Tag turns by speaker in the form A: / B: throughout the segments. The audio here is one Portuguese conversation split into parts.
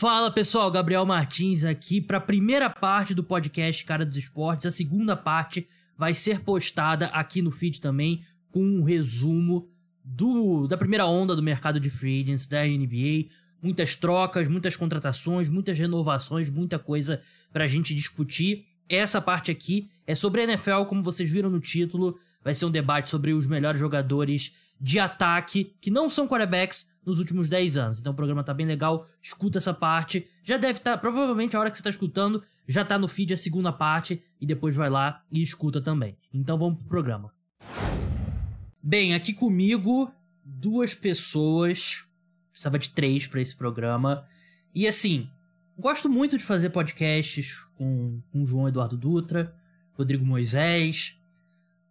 A: Fala pessoal, Gabriel Martins aqui para a primeira parte do podcast Cara dos Esportes. A segunda parte vai ser postada aqui no feed também com um resumo do, da primeira onda do mercado de free agents da NBA. Muitas trocas, muitas contratações, muitas renovações, muita coisa para a gente discutir. Essa parte aqui é sobre a NFL, como vocês viram no título. Vai ser um debate sobre os melhores jogadores de ataque que não são quarterbacks nos últimos 10 anos. Então o programa tá bem legal, escuta essa parte. Já deve estar, tá, provavelmente a hora que você tá escutando, já tá no feed a segunda parte e depois vai lá e escuta também. Então vamos pro programa. Bem, aqui comigo duas pessoas, precisava de três para esse programa. E assim, gosto muito de fazer podcasts com, com João Eduardo Dutra, Rodrigo Moisés.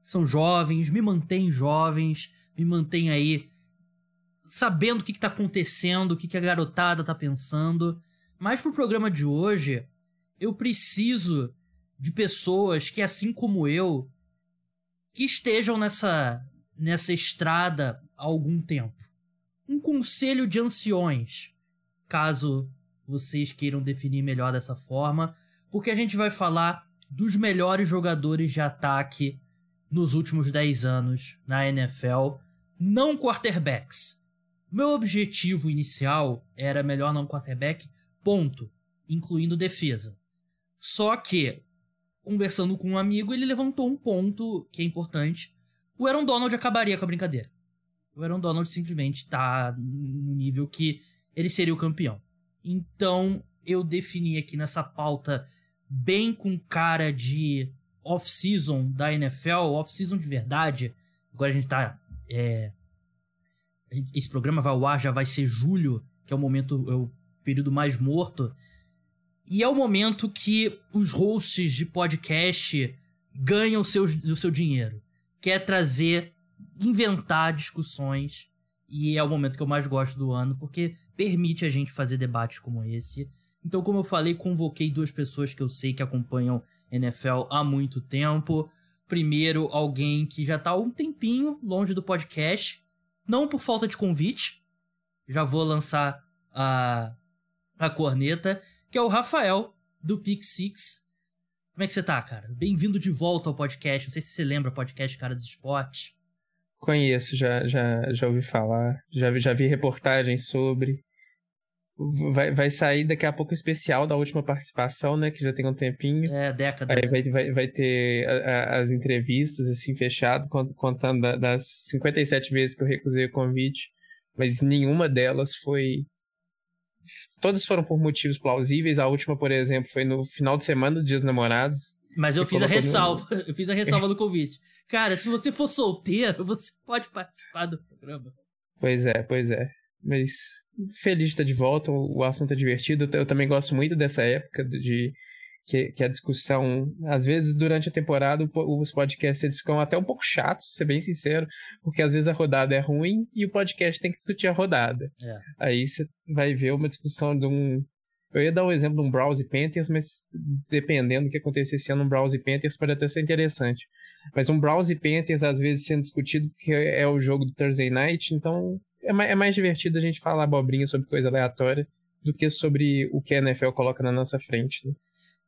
A: São jovens, me mantêm jovens, me mantém aí sabendo o que, está acontecendo, o que, que a garotada tá pensando. Mas pro programa de hoje, eu preciso de pessoas que, assim como eu, que estejam nessa, nessa estrada há algum tempo. Um conselho de anciões, caso vocês queiram definir melhor dessa forma, porque a gente vai falar dos melhores jogadores de ataque nos últimos 10 anos na NFL não quarterbacks. Meu objetivo inicial era melhor não quarterback, ponto, incluindo defesa. Só que, conversando com um amigo, ele levantou um ponto que é importante. O Aaron Donald acabaria com a brincadeira. O Aaron Donald simplesmente tá no nível que ele seria o campeão. Então, eu defini aqui nessa pauta bem com cara de off-season da NFL, off-season de verdade. Agora a gente tá é, esse programa vai ao ar, já vai ser julho, que é o momento, é o período mais morto. E é o momento que os hosts de podcast ganham seu, o seu dinheiro. Quer trazer, inventar discussões. E é o momento que eu mais gosto do ano, porque permite a gente fazer debates como esse. Então, como eu falei, convoquei duas pessoas que eu sei que acompanham NFL há muito tempo. Primeiro, alguém que já tá há um tempinho longe do podcast, não por falta de convite, já vou lançar a, a corneta, que é o Rafael, do Pick Six. Como é que você tá, cara? Bem-vindo de volta ao podcast. Não sei se você lembra o podcast Cara dos Esportes.
B: Conheço, já, já, já ouvi falar, já, já vi reportagens sobre. Vai, vai sair daqui a pouco o especial da última participação, né? Que já tem um tempinho.
A: É, década.
B: Aí vai, vai, vai ter a, a, as entrevistas, assim, fechado, contando das 57 vezes que eu recusei o convite. Mas nenhuma delas foi. Todas foram por motivos plausíveis. A última, por exemplo, foi no final de semana do Dia dos Namorados.
A: Mas eu fiz a ressalva. No... Eu fiz a ressalva do convite. Cara, se você for solteiro, você pode participar do programa.
B: Pois é, pois é. Mas feliz de estar de volta, o assunto é divertido. Eu também gosto muito dessa época de que, que a discussão, às vezes durante a temporada, os podcasts eles ficam até um pouco chatos, ser bem sincero, porque às vezes a rodada é ruim e o podcast tem que discutir a rodada. É. Aí você vai ver uma discussão de um. Eu ia dar o um exemplo de um Browse Panthers, mas dependendo do que acontecesse ano, um Browse Panthers pode até ser interessante. Mas um Browse Panthers às vezes sendo discutido porque é o jogo do Thursday Night, então é mais, é mais divertido a gente falar abobrinha sobre coisa aleatória do que sobre o que a NFL coloca na nossa frente. Né?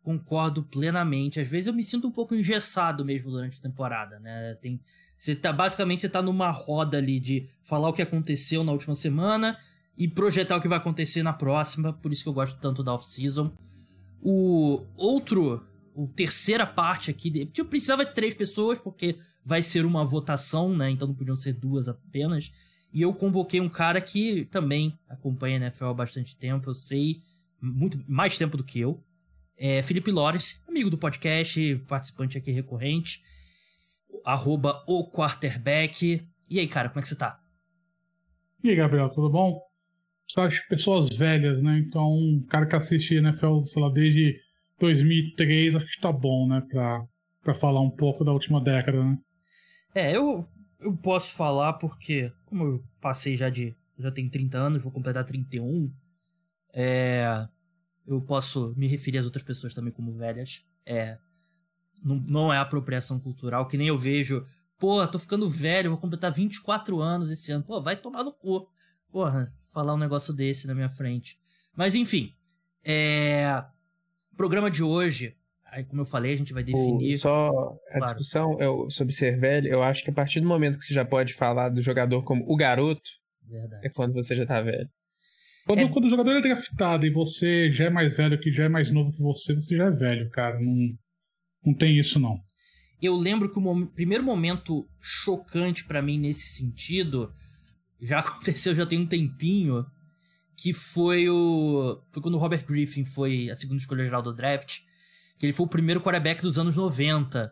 A: Concordo plenamente. Às vezes eu me sinto um pouco engessado mesmo durante a temporada, né? Tem, você tá, basicamente você tá numa roda ali de falar o que aconteceu na última semana e projetar o que vai acontecer na próxima, por isso que eu gosto tanto da off-season. O outro, o terceira parte aqui, eu precisava de três pessoas porque vai ser uma votação, né? Então não podiam ser duas apenas. E eu convoquei um cara que também acompanha a NFL há bastante tempo, eu sei muito mais tempo do que eu. É Felipe Lores, amigo do podcast, participante aqui recorrente. Arroba o quarterback. E aí, cara, como é que você tá?
C: E aí, Gabriel, tudo bom? Você pessoas velhas, né? Então, um cara que assiste NFL, sei lá, desde 2003, acho que tá bom, né? Pra, pra falar um pouco da última década, né?
A: É, eu eu posso falar porque, como eu passei já de. Já tenho 30 anos, vou completar 31. É. Eu posso me referir às outras pessoas também como velhas. É. Não, não é apropriação cultural, que nem eu vejo. Pô, tô ficando velho, vou completar 24 anos esse ano. Pô, vai tomar no cu. Porra, falar um negócio desse na minha frente. Mas enfim, É... Programa de hoje, aí como eu falei, a gente vai definir.
B: O, só a claro. discussão eu, sobre ser velho, eu acho que a partir do momento que você já pode falar do jogador como o garoto,
A: Verdade.
B: é quando você já tá velho.
C: Quando, é... quando o jogador é draftado e você já é mais velho que já é mais novo que você, você já é velho, cara. Não, não tem isso, não.
A: Eu lembro que o primeiro momento chocante para mim nesse sentido já aconteceu já tem um tempinho que foi o. Foi quando o Robert Griffin foi a segunda escolha geral do draft. Que ele foi o primeiro quarterback dos anos 90.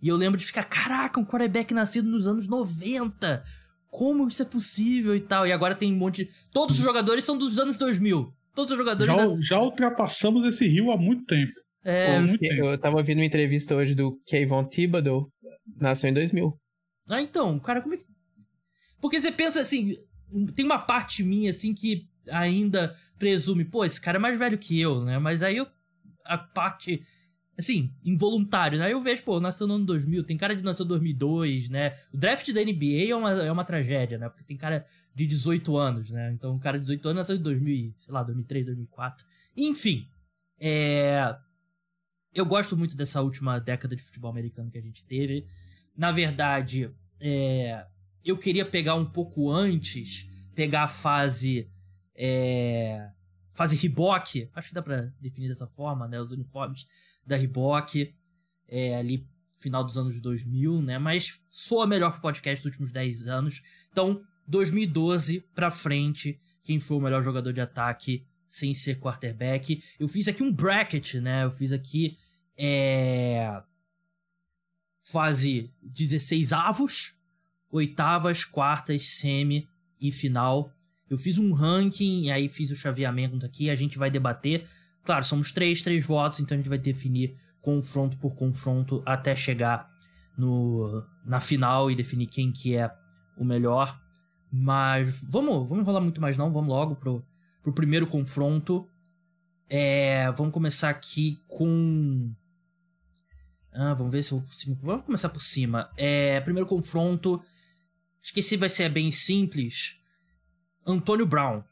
A: E eu lembro de ficar, caraca, um quarterback nascido nos anos 90! Como isso é possível e tal? E agora tem um monte de. Todos os jogadores são dos anos 2000. Todos os jogadores.
C: Já, das... já ultrapassamos esse rio há muito tempo.
A: É,
B: muito tempo. eu tava ouvindo uma entrevista hoje do Kayvon Thibodeau, nasceu em 2000.
A: Ah, então, cara, como é que. Porque você pensa assim, tem uma parte minha assim que ainda presume, pô, esse cara é mais velho que eu, né? Mas aí eu, a parte, assim, involuntário, né? Aí eu vejo, pô, nasceu no ano 2000, tem cara de nasceu em 2002, né? O draft da NBA é uma, é uma tragédia, né? Porque tem cara de 18 anos, né? Então o cara de 18 anos nasceu em 2000, sei lá, 2003, 2004. Enfim, é... Eu gosto muito dessa última década de futebol americano que a gente teve. Na verdade, é... eu queria pegar um pouco antes, pegar a fase é, fase Reebok, acho que dá pra definir dessa forma, né? Os uniformes da Reebok, é, ali final dos anos 2000, né? Mas sou a melhor podcast dos últimos 10 anos. Então, 2012 pra frente, quem foi o melhor jogador de ataque sem ser quarterback. Eu fiz aqui um bracket, né? Eu fiz aqui é... fase 16 avos, oitavas, quartas, semi e final. Eu fiz um ranking e aí fiz o chaveamento aqui, a gente vai debater. Claro, somos três, três votos, então a gente vai definir confronto por confronto até chegar no, na final e definir quem que é o melhor. Mas vamos, vamos enrolar muito mais não, vamos logo pro, pro primeiro confronto. É, vamos começar aqui com... Ah, vamos ver se eu... Vamos começar por cima. É, primeiro confronto... Esqueci, vai ser bem simples. Antônio Brown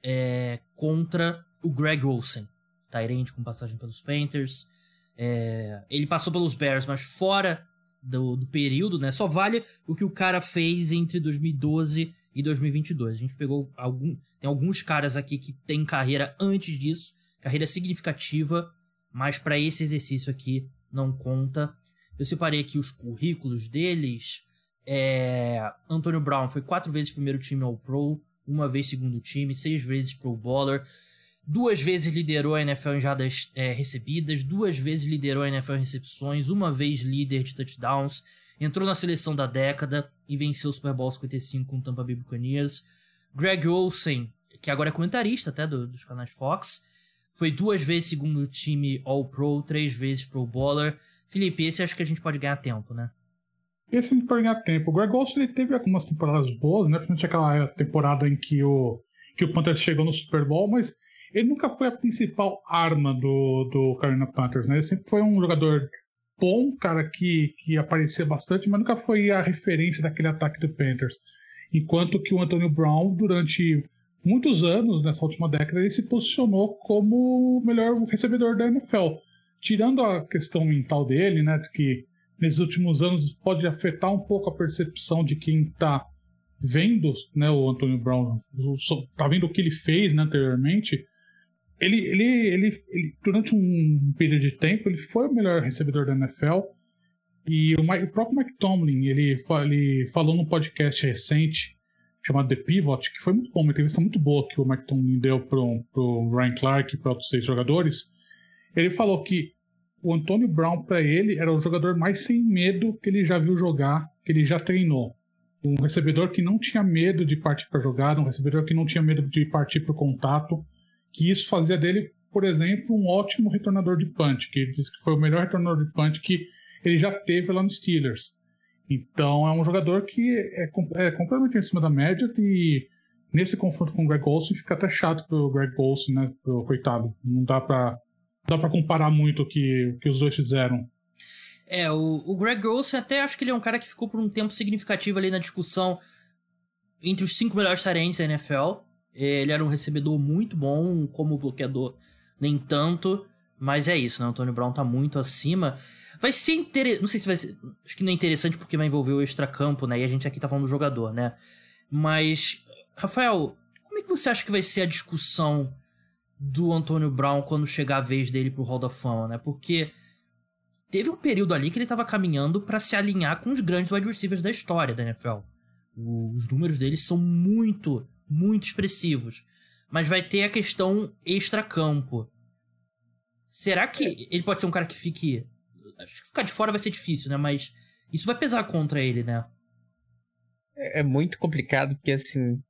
A: é, contra o Greg Olsen, Tyrande com passagem pelos Panthers. É, ele passou pelos Bears, mas fora do, do, período, né? Só vale o que o cara fez entre 2012 e 2022. A gente pegou algum, tem alguns caras aqui que tem carreira antes disso, carreira significativa, mas para esse exercício aqui não conta. Eu separei aqui os currículos deles. É, Antônio Brown foi quatro vezes primeiro time All Pro, uma vez segundo time, seis vezes Pro Bowler, duas vezes liderou a NFL em jadas é, recebidas, duas vezes liderou a NFL em recepções, uma vez líder de touchdowns, entrou na seleção da década e venceu o Super Bowl 55 com o Tampa Bay Buccaneers. Greg Olsen, que agora é comentarista até do, dos canais Fox, foi duas vezes segundo time All Pro, três vezes Pro Bowler. Felipe, esse acho que a gente pode ganhar tempo, né?
C: Esse não pode ganhar tempo. O Greg Olson ele teve algumas temporadas boas, né? Principalmente aquela temporada em que o, que o Panthers chegou no Super Bowl, mas ele nunca foi a principal arma do, do Carolina Panthers, né? Ele sempre foi um jogador bom, cara, que, que aparecia bastante, mas nunca foi a referência daquele ataque do Panthers. Enquanto que o Antonio Brown, durante muitos anos, nessa última década, ele se posicionou como o melhor recebedor da NFL. Tirando a questão mental dele, né, que nesses últimos anos pode afetar um pouco a percepção de quem está vendo né, o Antônio Brown, está vendo o que ele fez né, anteriormente. Ele, ele, ele, ele, durante um período de tempo, ele foi o melhor recebedor da NFL. E o, o próprio Mike Tomlin, ele, ele falou num podcast recente chamado The Pivot, que foi muito bom, uma entrevista muito boa que o Mike Tomlin deu para o Ryan Clark e para outros seis jogadores. Ele falou que o Antônio Brown, para ele, era o jogador mais sem medo que ele já viu jogar, que ele já treinou. Um recebedor que não tinha medo de partir para jogada, um recebedor que não tinha medo de partir para o contato, que isso fazia dele, por exemplo, um ótimo retornador de punch, que ele disse que foi o melhor retornador de punch que ele já teve lá no Steelers. Então é um jogador que é, é completamente em cima da média e nesse confronto com o Greg Olson fica até chato pro Greg Olson, né? Pro coitado. Não dá para dá para comparar muito o que, que os dois fizeram.
A: É, o, o Greg Olsen até acho que ele é um cara que ficou por um tempo significativo ali na discussão entre os cinco melhores tarentes da NFL. Ele era um recebedor muito bom, como bloqueador, nem tanto. Mas é isso, né? O Antônio Brown tá muito acima. Vai ser interessante. Não sei se vai ser. Acho que não é interessante porque vai envolver o extracampo, né? E a gente aqui tá falando do jogador, né? Mas, Rafael, como é que você acha que vai ser a discussão do Antônio Brown quando chegar a vez dele pro Hall da Fama, né? Porque teve um período ali que ele tava caminhando para se alinhar com os grandes wide receivers da história da NFL. Os números dele são muito, muito expressivos. Mas vai ter a questão extra-campo. Será que é. ele pode ser um cara que fique. Acho que ficar de fora vai ser difícil, né? Mas isso vai pesar contra ele, né?
B: É, é muito complicado, porque assim.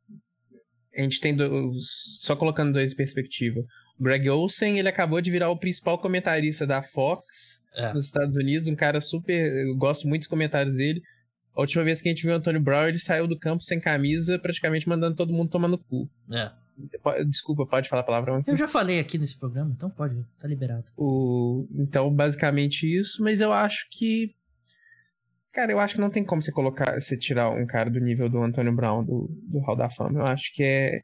B: A gente tem dois, só colocando dois em perspectiva. O Greg Olsen, ele acabou de virar o principal comentarista da Fox é. nos Estados Unidos, um cara super. Eu gosto muito dos comentários dele. A última vez que a gente viu o Antônio Brown, ele saiu do campo sem camisa, praticamente mandando todo mundo tomar no cu.
A: É.
B: Desculpa, pode falar a palavra?
A: Eu já falei aqui nesse programa, então pode, tá liberado.
B: O... Então, basicamente isso, mas eu acho que. Cara, eu acho que não tem como você colocar, você tirar um cara do nível do Antônio Brown do, do Hall da Fama. Eu acho que é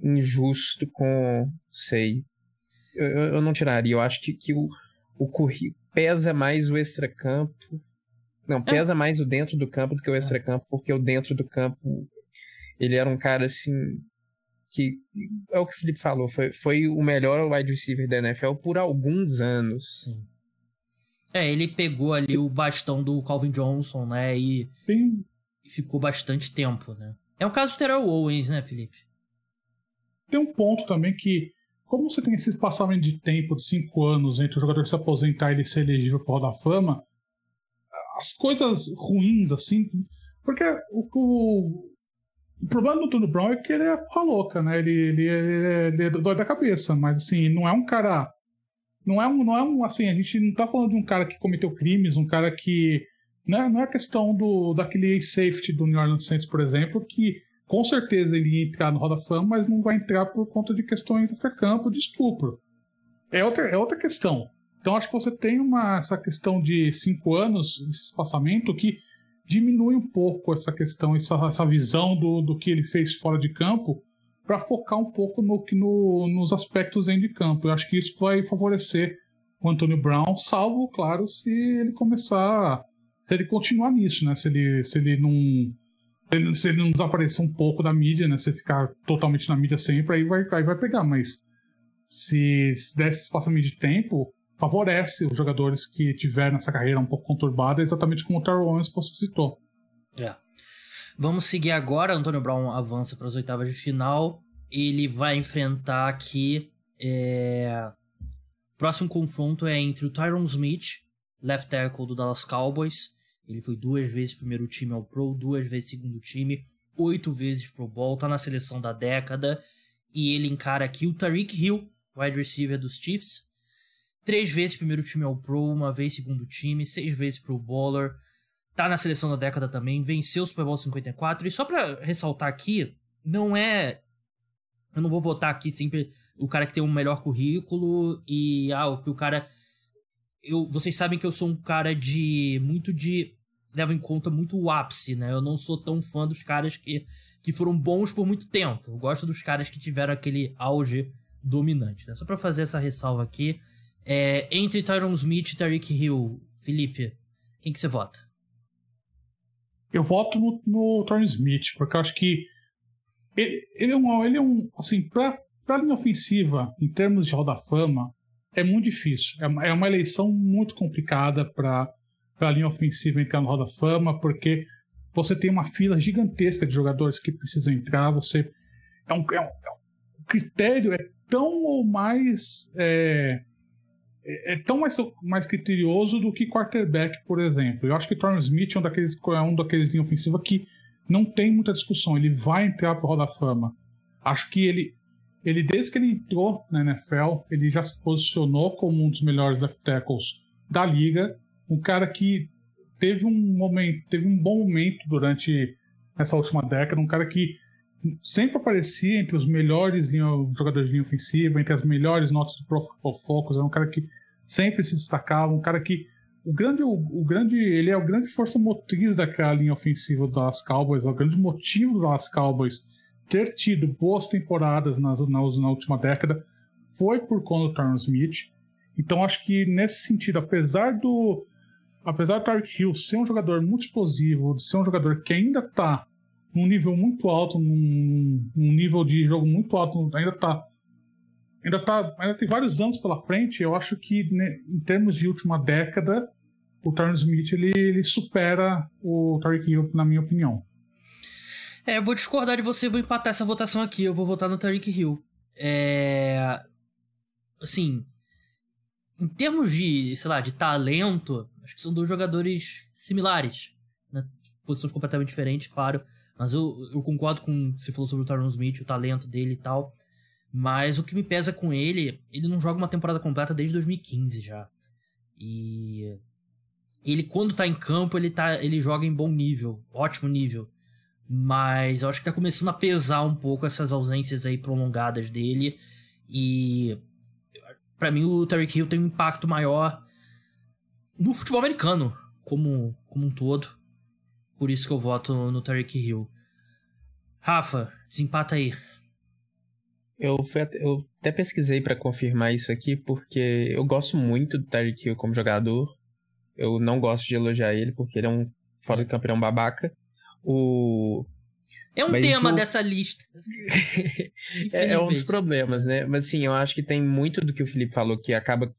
B: injusto com. Sei. Eu, eu não tiraria. Eu acho que, que o, o currículo pesa mais o extracampo não, pesa mais o dentro do campo do que o extra-campo, porque o dentro do campo ele era um cara assim que é o que o Felipe falou, foi, foi o melhor wide receiver da NFL por alguns anos.
A: Sim. É, ele pegou ali o bastão do Calvin Johnson, né, e, e ficou bastante tempo, né. É o caso do Terrell Owens, né, Felipe?
C: Tem um ponto também que, como você tem esse espaçamento de tempo de cinco anos entre o jogador se aposentar e ele ser elegível para o da Fama, as coisas ruins, assim. Porque o, o, o problema do Tony Brown é que ele é porra louca, né? Ele, ele, ele, ele é dói da cabeça, mas assim, não é um cara. Não é um, não é um. Assim, a gente não tá falando de um cara que cometeu crimes, um cara que. Né, não é questão do, daquele safety do New Orleans Saints, por exemplo, que com certeza ele ia entrar no Roda Fama, mas não vai entrar por conta de questões extra-campo de estupro. É outra, é outra questão. Então acho que você tem uma, essa questão de cinco anos, esse espaçamento, que diminui um pouco essa questão, essa, essa visão do, do que ele fez fora de campo, para focar um pouco no, no, nos aspectos dentro de campo. Eu acho que isso vai favorecer o Antônio Brown, salvo, claro, se ele começar, se ele continuar nisso, né? Se ele, se ele não se ele não desaparecer um pouco da mídia, né? Se ficar totalmente na mídia sempre, aí vai, aí vai pegar. Mas se, se der esse espaçamento de tempo, favorece os jogadores que tiveram essa carreira um pouco conturbada, exatamente como o Terrell Owens citou.
A: É. Vamos seguir agora. Antônio Brown avança para as oitavas de final. Ele vai enfrentar aqui. É... Próximo confronto é entre o Tyron Smith, left tackle do Dallas Cowboys. Ele foi duas vezes primeiro time ao Pro, duas vezes segundo time, oito vezes Pro Bowl, tá na seleção da década. E ele encara aqui o Tariq Hill, wide receiver dos Chiefs, Três vezes primeiro time ao Pro, uma vez segundo time, seis vezes Pro Bowler. Tá na seleção da década também, venceu o Super Bowl 54. E só pra ressaltar aqui, não é. Eu não vou votar aqui sempre o cara que tem um melhor currículo e ah, o que o cara. Eu, vocês sabem que eu sou um cara de. muito de. leva em conta muito o ápice, né? Eu não sou tão fã dos caras que, que foram bons por muito tempo. Eu gosto dos caras que tiveram aquele auge dominante, né? Só pra fazer essa ressalva aqui. É, entre Tyron Smith e Tariq Hill, Felipe, quem que você vota?
C: Eu voto no, no Tyron Smith, porque eu acho que ele, ele, é um, ele é um, assim, pra, pra linha ofensiva, em termos de Hall da Fama, é muito difícil. É uma, é uma eleição muito complicada para a linha ofensiva entrar no Hall da Fama, porque você tem uma fila gigantesca de jogadores que precisam entrar, você é um, é um, é um critério é tão ou mais é, é, é tão mais, mais criterioso do que quarterback, por exemplo. Eu acho que Torrance Smith é um daqueles, é um daqueles linha ofensiva que não tem muita discussão. Ele vai entrar para o Hall da Fama. Acho que ele, ele, desde que ele entrou na NFL, ele já se posicionou como um dos melhores left tackles da liga. Um cara que teve um momento, teve um bom momento durante essa última década. Um cara que sempre aparecia entre os melhores jogadores de linha ofensiva, entre as melhores notas do Pro Football Focus. Era um cara que sempre se destacava, um cara que o grande, o, o, grande, ele é o grande força motriz daquela linha ofensiva das Cowboys, é o grande motivo das Cowboys ter tido boas temporadas nas, nas, na última década foi por conta do Tyron Smith. Então acho que nesse sentido, apesar do apesar do Tyreek Hill ser um jogador muito explosivo, de ser um jogador que ainda está num nível muito alto, num, num, nível de jogo muito alto, ainda está ainda tá, ainda tem vários anos pela frente. Eu acho que né, em termos de última década, o Tyron Smith ele, ele supera o Tyreek Hill, na minha opinião.
A: É, eu vou discordar de você, vou empatar essa votação aqui. Eu vou votar no Tyreek Hill. É. Assim. Em termos de, sei lá, de talento, acho que são dois jogadores similares. Né? Posições completamente diferentes, claro. Mas eu, eu concordo com o que você falou sobre o Tyron Smith, o talento dele e tal. Mas o que me pesa com ele, ele não joga uma temporada completa desde 2015 já. E ele quando tá em campo, ele tá, ele joga em bom nível, ótimo nível. Mas eu acho que tá começando a pesar um pouco essas ausências aí prolongadas dele e para mim o Tyreek Hill tem um impacto maior no futebol americano como como um todo. Por isso que eu voto no Tyreek Hill. Rafa, desempata aí.
B: Eu, fui, eu até pesquisei para confirmar isso aqui, porque eu gosto muito do Tyreek Hill como jogador. Eu não gosto de elogiar ele, porque ele é um fora de campeão é babaca. O...
A: É um Mas tema dessa lista.
B: é, é, um dos problemas, né? Mas assim, eu acho que tem muito do que o Felipe falou que acaba que,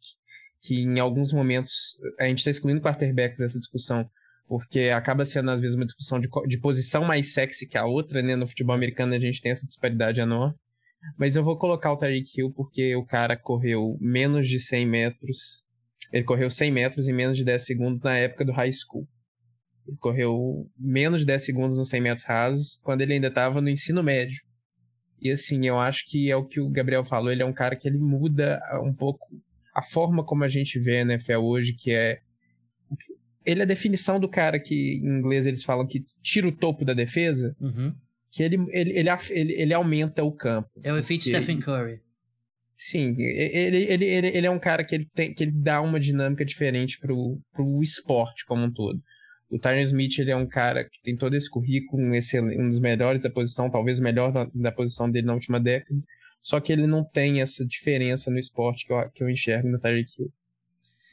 B: que em alguns momentos a gente está excluindo quarterbacks dessa discussão, porque acaba sendo às vezes uma discussão de, de posição mais sexy que a outra, né? No futebol americano a gente tem essa disparidade enorme. Mas eu vou colocar o Tyreek Hill porque o cara correu menos de 100 metros. Ele correu 100 metros em menos de 10 segundos na época do high school. Ele correu menos de 10 segundos nos 100 metros rasos quando ele ainda estava no ensino médio. E assim, eu acho que é o que o Gabriel falou, ele é um cara que ele muda um pouco a forma como a gente vê a NFL hoje, que é ele é a definição do cara que em inglês eles falam que tira o topo da defesa.
A: Uhum
B: que ele, ele, ele, ele, ele aumenta o campo.
A: É o efeito Stephen Curry.
B: Sim, ele, ele, ele, ele é um cara que ele, tem, que ele dá uma dinâmica diferente pro, pro esporte como um todo. O Tyron Smith ele é um cara que tem todo esse currículo, um, excelente, um dos melhores da posição, talvez o melhor da, da, posição dele na última década. Só que ele não tem essa diferença no esporte que eu, que eu enxergo no Tyreek Hill.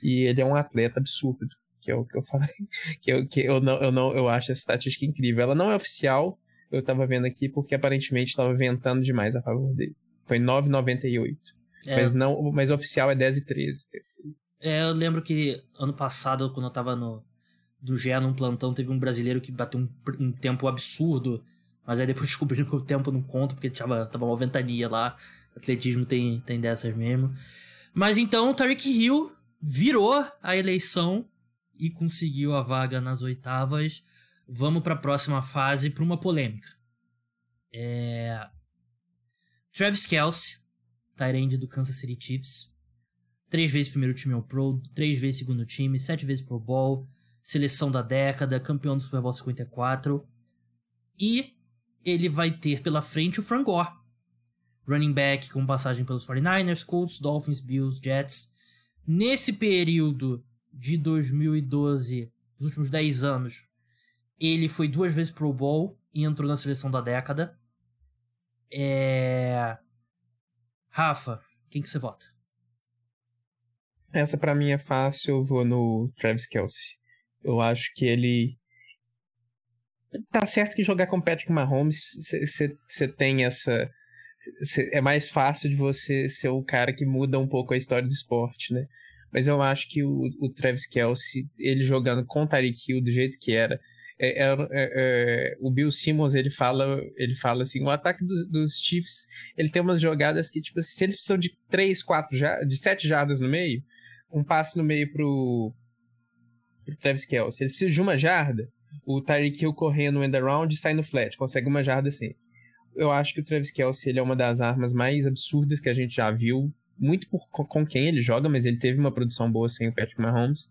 B: E ele é um atleta absurdo, que é o que eu falei. Que eu, que eu, não, eu, não, eu acho essa estatística incrível. Ela não é oficial, eu tava vendo aqui porque aparentemente tava ventando demais a favor dele. Foi 9,98. É. Mas não, mas oficial é 10 e 13.
A: É, eu lembro que ano passado, quando eu tava no do GE num plantão, teve um brasileiro que bateu um, um tempo absurdo, mas aí depois descobriram que o tempo não conta, porque tava, tava uma ventania lá. Atletismo tem, tem dessas mesmo. Mas então o Tariq Hill virou a eleição e conseguiu a vaga nas oitavas vamos para a próxima fase para uma polêmica. É... Travis Kelsey, Tyrande do Kansas City Chiefs, três vezes primeiro time ao Pro, três vezes segundo time, sete vezes Pro Bowl, seleção da década, campeão do Super Bowl 54. E ele vai ter pela frente o Frank Gore, running back com passagem pelos 49ers, Colts, Dolphins, Bills, Jets. Nesse período de 2012, dos últimos 10 anos, ele foi duas vezes Pro Bowl e entrou na seleção da década. É... Rafa, quem que você vota?
B: Essa para mim é fácil, eu vou no Travis Kelsey. Eu acho que ele. Tá certo que jogar com Patrick Mahomes, você tem essa. Cê, é mais fácil de você ser o cara que muda um pouco a história do esporte, né? Mas eu acho que o, o Travis Kelsey, ele jogando com o Tyreek Hill do jeito que era, é, é, é, é, o Bill Simmons ele fala, ele fala assim, o ataque dos, dos Chiefs ele tem umas jogadas que tipo se eles precisam de 3, 4 de 7 jardas no meio, um passe no meio pro, pro Travis Kelce, eles precisam de uma jarda, o Tyreek Hill correndo end around e sai no flat, consegue uma jarda assim. Eu acho que o Travis Kelce ele é uma das armas mais absurdas que a gente já viu, muito por, com quem ele joga, mas ele teve uma produção boa sem o Patrick Mahomes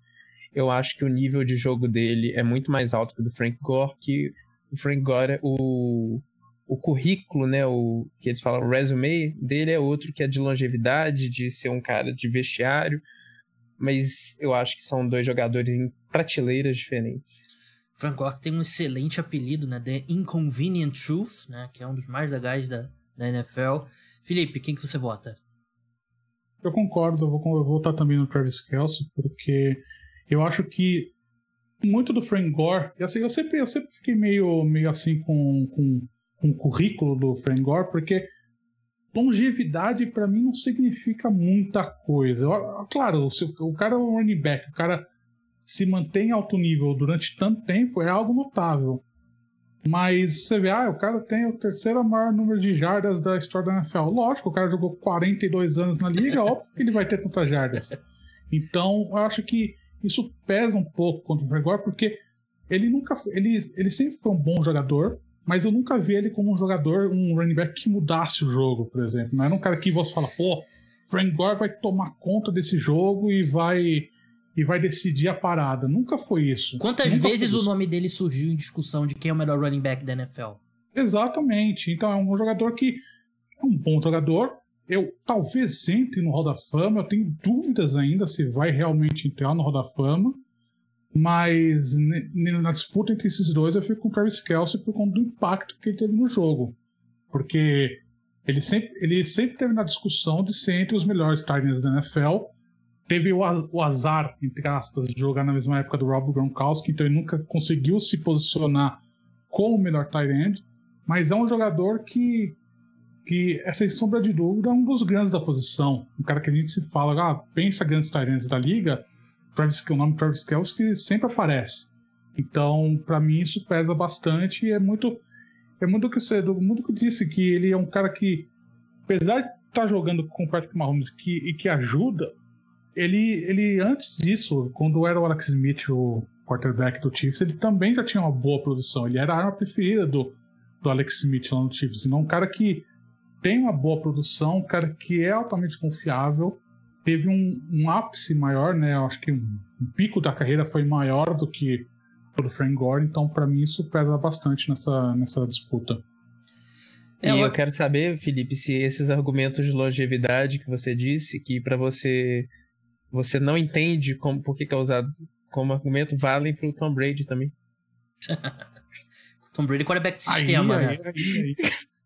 B: eu acho que o nível de jogo dele é muito mais alto que o do Frank Gore, que o Frank Gore, o, o currículo, né, o que eles falam, o resume dele é outro que é de longevidade, de ser um cara de vestiário, mas eu acho que são dois jogadores em prateleiras diferentes.
A: Frank Gore tem um excelente apelido, né? The Inconvenient Truth, né? Que é um dos mais legais da, da NFL. Felipe, quem que você vota?
C: Eu concordo, eu vou, eu vou votar também no Travis Kelce, porque eu acho que muito do Frank Gore, e assim, eu sempre, eu sempre fiquei meio, meio assim com, com, com o currículo do Frank Gore, porque longevidade para mim não significa muita coisa. Claro, o, o cara é um running back, o cara se mantém alto nível durante tanto tempo é algo notável. Mas você vê, ah, o cara tem o terceiro maior número de jardas da história da NFL. Lógico, o cara jogou 42 anos na liga, óbvio que ele vai ter tantas jardas. Então, eu acho que isso pesa um pouco contra o Gregor, porque ele nunca ele, ele sempre foi um bom jogador, mas eu nunca vi ele como um jogador, um running back que mudasse o jogo, por exemplo. Não era um cara que você fala, pô, Frank Gore vai tomar conta desse jogo e vai e vai decidir a parada. Nunca foi isso.
A: Quantas
C: Nunca
A: vezes o nome dele surgiu em discussão de quem é o melhor running back da NFL?
C: Exatamente. Então é um jogador que é um bom jogador. Eu talvez entre no Hall da Fama. Eu tenho dúvidas ainda se vai realmente entrar no Hall da Fama. Mas na disputa entre esses dois eu fico com o Travis Kelsey por conta do impacto que ele teve no jogo. Porque ele sempre, ele sempre teve na discussão de ser entre os melhores Titans da NFL teve o azar, entre aspas, de jogar na mesma época do Rob Gronkowski, então ele nunca conseguiu se posicionar como o melhor tight end, mas é um jogador que, que sem sombra de dúvida, é um dos grandes da posição. Um cara que a gente se fala, ah, pensa grandes tight ends da liga, Travis, o nome Travis Kelce sempre aparece. Então, para mim, isso pesa bastante e é muito. É muito que você, muito que disse que ele é um cara que, apesar de estar tá jogando com o Patrick Mahomes que, e que ajuda, ele, ele antes disso, quando era o Alex Smith, o quarterback do Chiefs, ele também já tinha uma boa produção. Ele era a arma preferida do, do Alex Smith lá no Chiefs. Então, um cara que tem uma boa produção, um cara que é altamente confiável, teve um, um ápice maior, né? Eu acho que um, um, pico da carreira foi maior do que o do Frank Gore, então para mim isso pesa bastante nessa, nessa disputa.
B: É, e eu quero saber, Felipe, se esses argumentos de longevidade que você disse, que para você você não entende como, por que, que é usado como argumento, valem pro Tom Brady também.
A: Tom Brady é quarterback de sistema, aí, né? Aí, aí,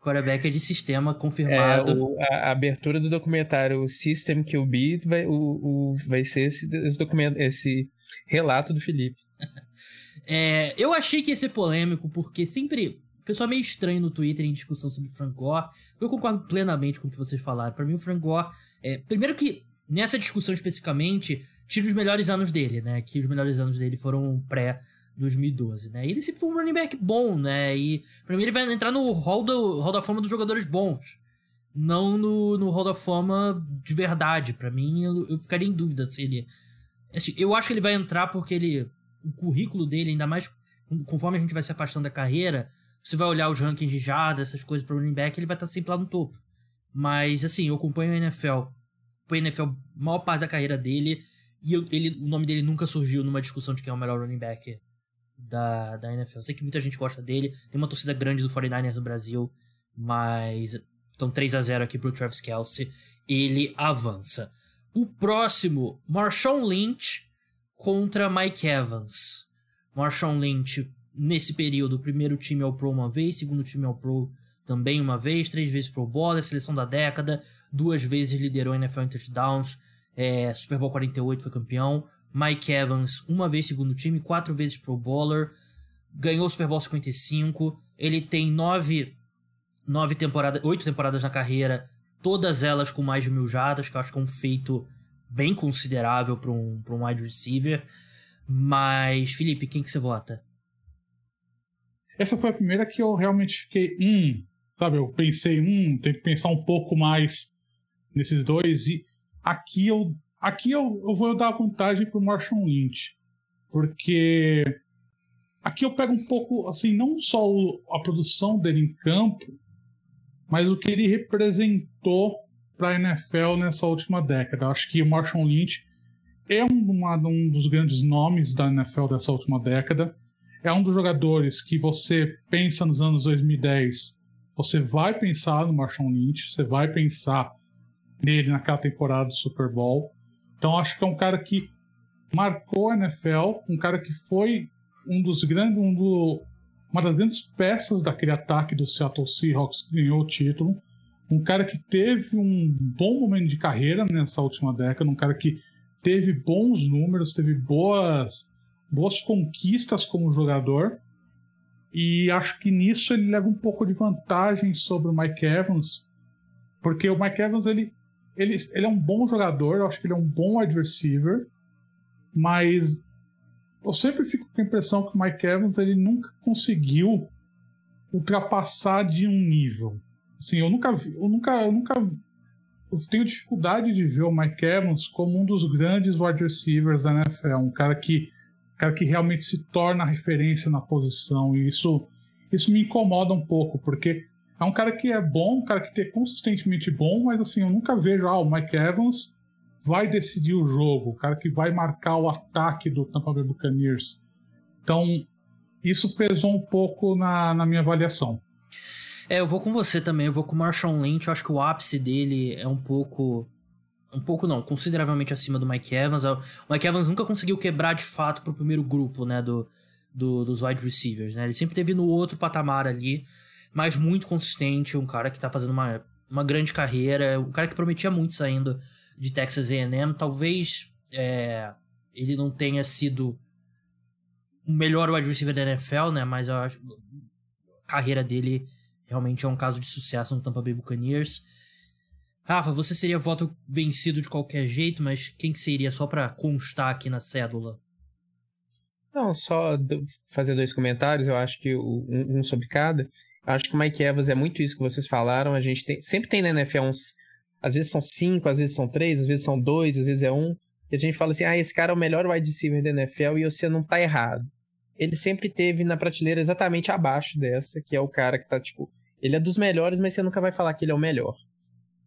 A: quarterback é de sistema confirmado.
B: É, o, a, a, abertura do documentário System QB vai, o, o, vai ser esse, esse, documento, esse relato do Felipe.
A: é, eu achei que ia ser polêmico, porque sempre. O pessoal é meio estranho no Twitter em discussão sobre o Frank Gore. Eu concordo plenamente com o que vocês falaram. Para mim, o Frank Gore. É, primeiro que nessa discussão especificamente, tira os melhores anos dele, né? Que os melhores anos dele foram pré 2012, né? E ele sempre foi um running back bom, né? E pra mim ele vai entrar no hall, do, hall da fama dos jogadores bons. Não no, no hall da fama de verdade. Para mim, eu, eu, ficaria em dúvida se ele. Assim, eu acho que ele vai entrar porque ele. O currículo dele, ainda mais conforme a gente vai se afastando da carreira, você vai olhar os rankings de jardas, essas coisas pro running back, ele vai estar sempre lá no topo. Mas, assim, eu acompanho a NFL foi NFL maior parte da carreira dele. E ele, o nome dele nunca surgiu numa discussão de quem é o melhor running back da, da NFL. Eu sei que muita gente gosta dele. Tem uma torcida grande do 49ers no Brasil. Mas. Então 3 a 0 aqui pro Travis Kelsey. Ele avança. O próximo, Marshawn Lynch contra Mike Evans. Marshawn Lynch, nesse período, primeiro time ao Pro uma vez, segundo time ao Pro também uma vez, três vezes Pro Bowl, seleção da década, duas vezes liderou a NFL em touchdowns, é, Super Bowl 48 foi campeão. Mike Evans, uma vez segundo time, quatro vezes Pro Bowler, ganhou o Super Bowl 55. Ele tem nove, nove temporadas, oito temporadas na carreira, todas elas com mais de mil jardas, que eu acho que é um feito bem considerável para um, um wide receiver. Mas, Felipe, quem que você vota?
C: Essa foi a primeira que eu realmente fiquei, hum, sabe, eu pensei, hum, tem que pensar um pouco mais nesses dois. E aqui eu, aqui eu, eu vou dar vantagem pro Marshall Lynch. Porque aqui eu pego um pouco, assim, não só a produção dele em campo, mas o que ele representou para a NFL nessa última década. Eu acho que o Marshall Lynch é uma, um dos grandes nomes da NFL dessa última década. É um dos jogadores que você pensa nos anos 2010, você vai pensar no Marshall Lynch, você vai pensar nele naquela temporada do Super Bowl. Então acho que é um cara que marcou a NFL, um cara que foi um dos grandes, um do, uma das grandes peças daquele ataque do Seattle Seahawks que ganhou o título. Um cara que teve um bom momento de carreira nessa última década, um cara que teve bons números, teve boas, boas conquistas como jogador. E acho que nisso ele leva um pouco de vantagem sobre o Mike Evans, porque o Mike Evans ele, ele, ele é um bom jogador, eu acho que ele é um bom wide receiver, mas eu sempre fico com a impressão que o Mike Evans ele nunca conseguiu ultrapassar de um nível. Assim, eu nunca vi, eu nunca, eu nunca eu tenho dificuldade de ver o Mike Evans como um dos grandes wide receivers da NFL, um cara que, cara que realmente se torna referência na posição e isso, isso me incomoda um pouco, porque é um cara que é bom, um cara que é consistentemente bom, mas assim, eu nunca vejo, ah, o Mike Evans vai decidir o jogo, o cara que vai marcar o ataque do Tampa Bay Buccaneers. Então, isso pesou um pouco na, na minha avaliação.
A: É, eu vou com você também, eu vou com o Marshall Lynch, eu acho que o ápice dele é um pouco... Um pouco não, consideravelmente acima do Mike Evans. O Mike Evans nunca conseguiu quebrar de fato pro primeiro grupo, né, do, do, dos wide receivers, né? Ele sempre teve no outro patamar ali, mas muito consistente, um cara que tá fazendo uma, uma grande carreira, um cara que prometia muito saindo de Texas A&M. Talvez é, ele não tenha sido o melhor wide receiver da NFL, né? Mas a carreira dele realmente é um caso de sucesso no Tampa Bay Buccaneers. Rafa, você seria voto vencido de qualquer jeito, mas quem que seria só para constar aqui na cédula?
B: Não, só fazer dois comentários, eu acho que um sobre cada. Acho que o Mike Evans é muito isso que vocês falaram. A gente tem, sempre tem na NFL uns às vezes são cinco, às vezes são três, às vezes são dois, às vezes é um. E a gente fala assim: ah, esse cara é o melhor wide receiver da NFL e você não tá errado. Ele sempre teve na prateleira exatamente abaixo dessa, que é o cara que tá, tipo, ele é dos melhores, mas você nunca vai falar que ele é o melhor.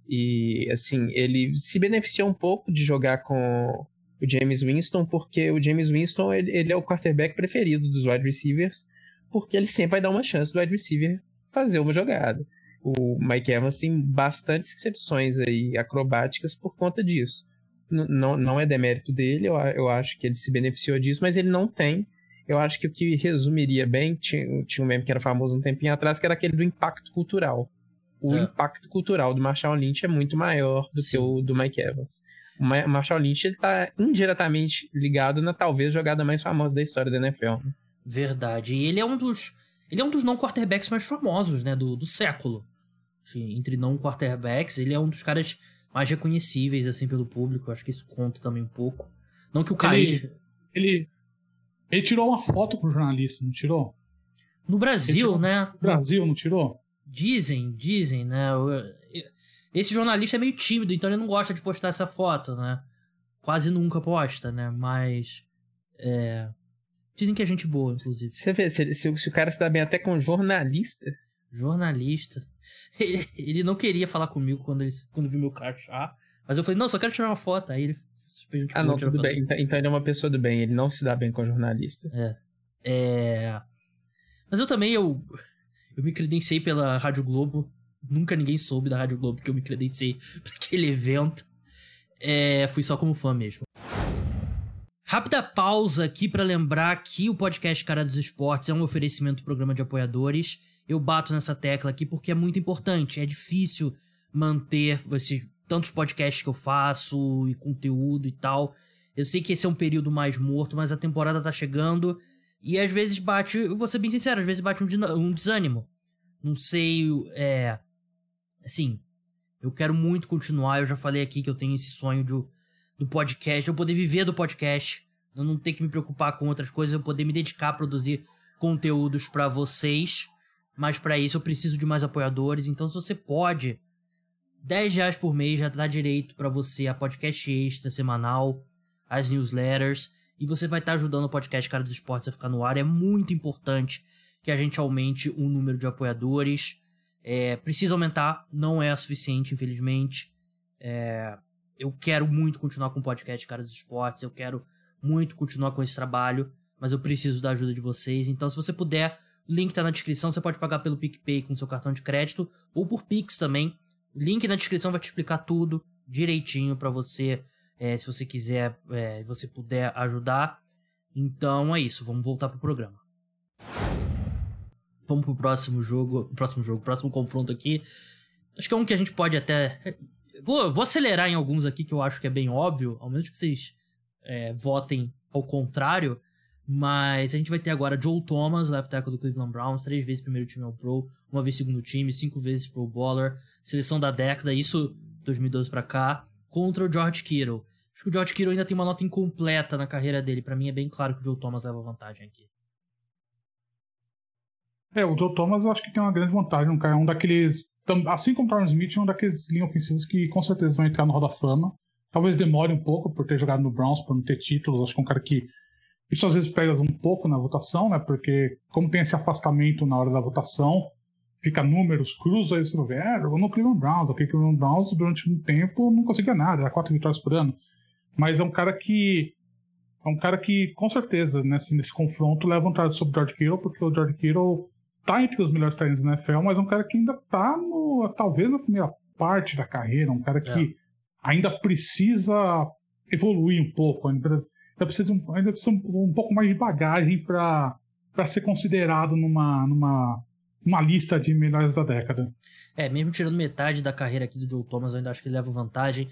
B: E, assim, ele se beneficiou um pouco de jogar com o James Winston, porque o James Winston, ele, ele é o quarterback preferido dos wide receivers, porque ele sempre vai dar uma chance do wide receiver fazer uma jogada o Mike Evans tem bastantes exceções aí acrobáticas por conta disso. N não, não é demérito dele, eu, eu acho que ele se beneficiou disso, mas ele não tem. Eu acho que o que resumiria bem, tinha, tinha um meme que era famoso um tempinho atrás, que era aquele do impacto cultural. O é. impacto cultural do Marshall Lynch é muito maior do Sim. que o do Mike Evans. O Marshall Lynch está indiretamente ligado na talvez jogada mais famosa da história da NFL.
A: Verdade. E ele é um dos ele é um dos não quarterbacks mais famosos, né, do, do século entre não quarterbacks, ele é um dos caras mais reconhecíveis, assim, pelo público. Acho que isso conta também um pouco. Não que o Caí...
C: Ele, ele, ele, tirou uma foto pro jornalista, não tirou?
A: No Brasil, tirou, né?
C: No Brasil, não tirou?
A: Dizem, dizem, né? Esse jornalista é meio tímido, então ele não gosta de postar essa foto, né? Quase nunca posta, né? Mas... É... Dizem que é gente boa, inclusive.
B: Você vê, se, se, se o cara se dá bem até com jornalista...
A: Jornalista. Ele, ele não queria falar comigo quando, ele, quando viu meu crachá. Mas eu falei, não, só quero tirar uma foto. Aí ele
B: Ah, não, tudo bem. Então, então ele é uma pessoa do bem. Ele não se dá bem com jornalista.
A: É. É. Mas eu também, eu, eu me credenciei pela Rádio Globo. Nunca ninguém soube da Rádio Globo que eu me credenciei pra aquele evento. É, fui só como fã mesmo. Rápida pausa aqui para lembrar que o podcast Cara dos Esportes é um oferecimento do programa de apoiadores eu bato nessa tecla aqui porque é muito importante. É difícil manter esses tantos podcasts que eu faço e conteúdo e tal. Eu sei que esse é um período mais morto, mas a temporada tá chegando e às vezes bate, eu vou ser bem sincero, às vezes bate um, um desânimo. Não sei, é. Assim, eu quero muito continuar. Eu já falei aqui que eu tenho esse sonho de, do podcast, eu poder viver do podcast, eu não ter que me preocupar com outras coisas, eu poder me dedicar a produzir conteúdos para vocês. Mas para isso eu preciso de mais apoiadores. Então, se você pode, 10 reais por mês já dá direito para você a podcast extra semanal, as newsletters. E você vai estar tá ajudando o podcast Cara dos Esportes a ficar no ar. É muito importante que a gente aumente o número de apoiadores. É, precisa aumentar, não é suficiente, infelizmente. É, eu quero muito continuar com o podcast Cara dos Esportes. Eu quero muito continuar com esse trabalho. Mas eu preciso da ajuda de vocês. Então, se você puder Link tá na descrição, você pode pagar pelo PicPay com seu cartão de crédito ou por Pix também. Link na descrição vai te explicar tudo direitinho para você, é, se você quiser, é, você puder ajudar. Então é isso, vamos voltar pro programa. Vamos pro próximo jogo, próximo jogo, próximo confronto aqui. Acho que é um que a gente pode até. Vou, vou acelerar em alguns aqui que eu acho que é bem óbvio, ao menos que vocês é, votem ao contrário. Mas a gente vai ter agora Joe Thomas, left tackle do Cleveland Browns, três vezes primeiro time ao Pro, uma vez segundo time, cinco vezes Pro Bowler, seleção da década, isso 2012 para cá, contra o George Kittle. Acho que o George Kittle ainda tem uma nota incompleta na carreira dele. Para mim é bem claro que o Joe Thomas leva vantagem aqui.
C: É, o Joe Thomas eu acho que tem uma grande vantagem. Um cara é um daqueles. Assim como o Tyron Smith, é um daqueles linhas ofensivos que com certeza vão entrar no Hall da Fama. Talvez demore um pouco por ter jogado no Browns, por não ter títulos. Acho que é um cara que. Isso às vezes pega um pouco na votação, né? Porque, como tem esse afastamento na hora da votação, fica números, cruza, aí você não vê, é, jogou no Cleveland Browns. Ok, Cleveland Browns durante um tempo não conseguia nada, era quatro vitórias por ano. Mas é um cara que. É um cara que, com certeza, nesse, nesse confronto, leva vantagem sobre o George Kittle, porque o George Kittle tá entre os melhores talentos da NFL, mas é um cara que ainda tá no, talvez na primeira parte da carreira, um cara que é. ainda precisa evoluir um pouco, ainda, ainda precisa, um, ainda precisa um, um pouco mais de bagagem para ser considerado numa, numa, numa lista de melhores da década.
A: É, mesmo tirando metade da carreira aqui do Joe Thomas, eu ainda acho que ele leva vantagem.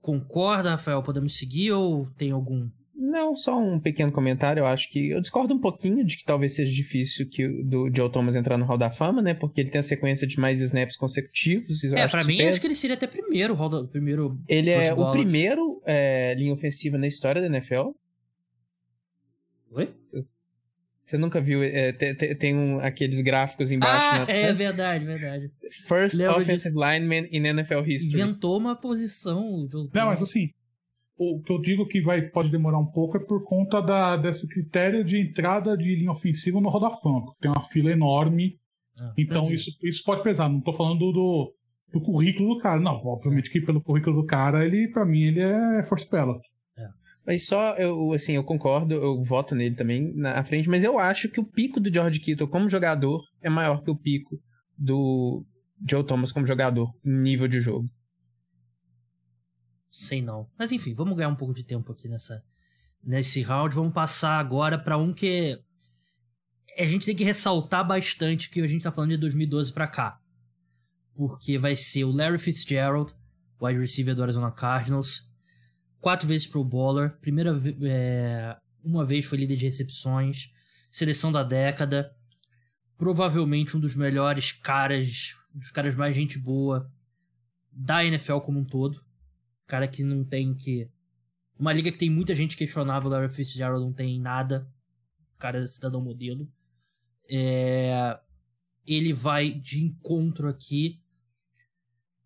A: Concorda, Rafael? Podemos seguir ou tem algum
B: não, só um pequeno comentário. Eu acho que eu discordo um pouquinho de que talvez seja difícil que do Joe Thomas entrar no Hall da Fama, né? Porque ele tem a sequência de mais snaps consecutivos.
A: é, para mim, super... acho que ele seria até primeiro, Hall da, primeiro.
B: Ele é o primeiro é, linha ofensiva na história da NFL.
A: Oi?
B: Você nunca viu? É, tem, tem um, aqueles gráficos embaixo.
A: Ah, na... é verdade, verdade.
B: First Lembra offensive disso. lineman in NFL history.
A: Inventou uma posição.
C: Não, mas assim, o que eu digo que vai, pode demorar um pouco é por conta da, desse critério de entrada de linha ofensiva no Rodafam. Tem uma fila enorme. Ah, então isso, isso pode pesar. Não estou falando do, do currículo do cara. Não, obviamente que pelo currículo do cara, ele, para mim, ele é force pellet.
B: É. Mas só, eu, assim, eu concordo, eu voto nele também na frente, mas eu acho que o pico do George Kittle como jogador é maior que o pico do Joe Thomas como jogador nível de jogo.
A: Sei não. Mas enfim, vamos ganhar um pouco de tempo aqui nessa nesse round. Vamos passar agora para um que a gente tem que ressaltar bastante que a gente tá falando de 2012 para cá. Porque vai ser o Larry Fitzgerald, wide receiver do Arizona Cardinals, quatro vezes pro bowler, primeira é, uma vez foi líder de recepções, seleção da década, provavelmente um dos melhores caras, um dos caras mais gente boa da NFL como um todo. Cara que não tem que. Uma liga que tem muita gente questionável, o Larry Fitzgerald não tem nada. Cara é cidadão modelo. É... Ele vai de encontro aqui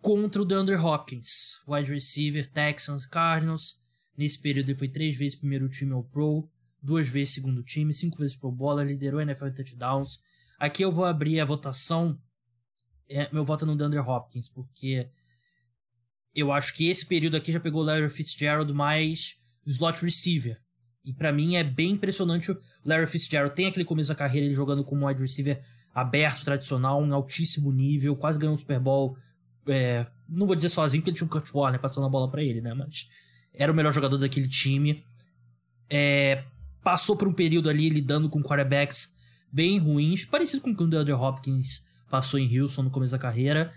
A: contra o DeAndre Hopkins, wide receiver, Texans, Cardinals. Nesse período ele foi três vezes primeiro time ao Pro, duas vezes segundo time, cinco vezes Pro Bola, liderou a NFL em touchdowns. Aqui eu vou abrir a votação. É, meu voto é no DeAndre Hopkins, porque eu acho que esse período aqui já pegou o Larry Fitzgerald mais slot receiver. E para mim é bem impressionante o Larry Fitzgerald. Tem aquele começo da carreira ele jogando como wide receiver aberto, tradicional, em altíssimo nível, quase ganhou um Super Bowl. É, não vou dizer sozinho, porque ele tinha um Kurt Warner passando a bola para ele, né? Mas era o melhor jogador daquele time. É, passou por um período ali lidando com quarterbacks bem ruins, parecido com o que o DeAndre Hopkins passou em Houston no começo da carreira.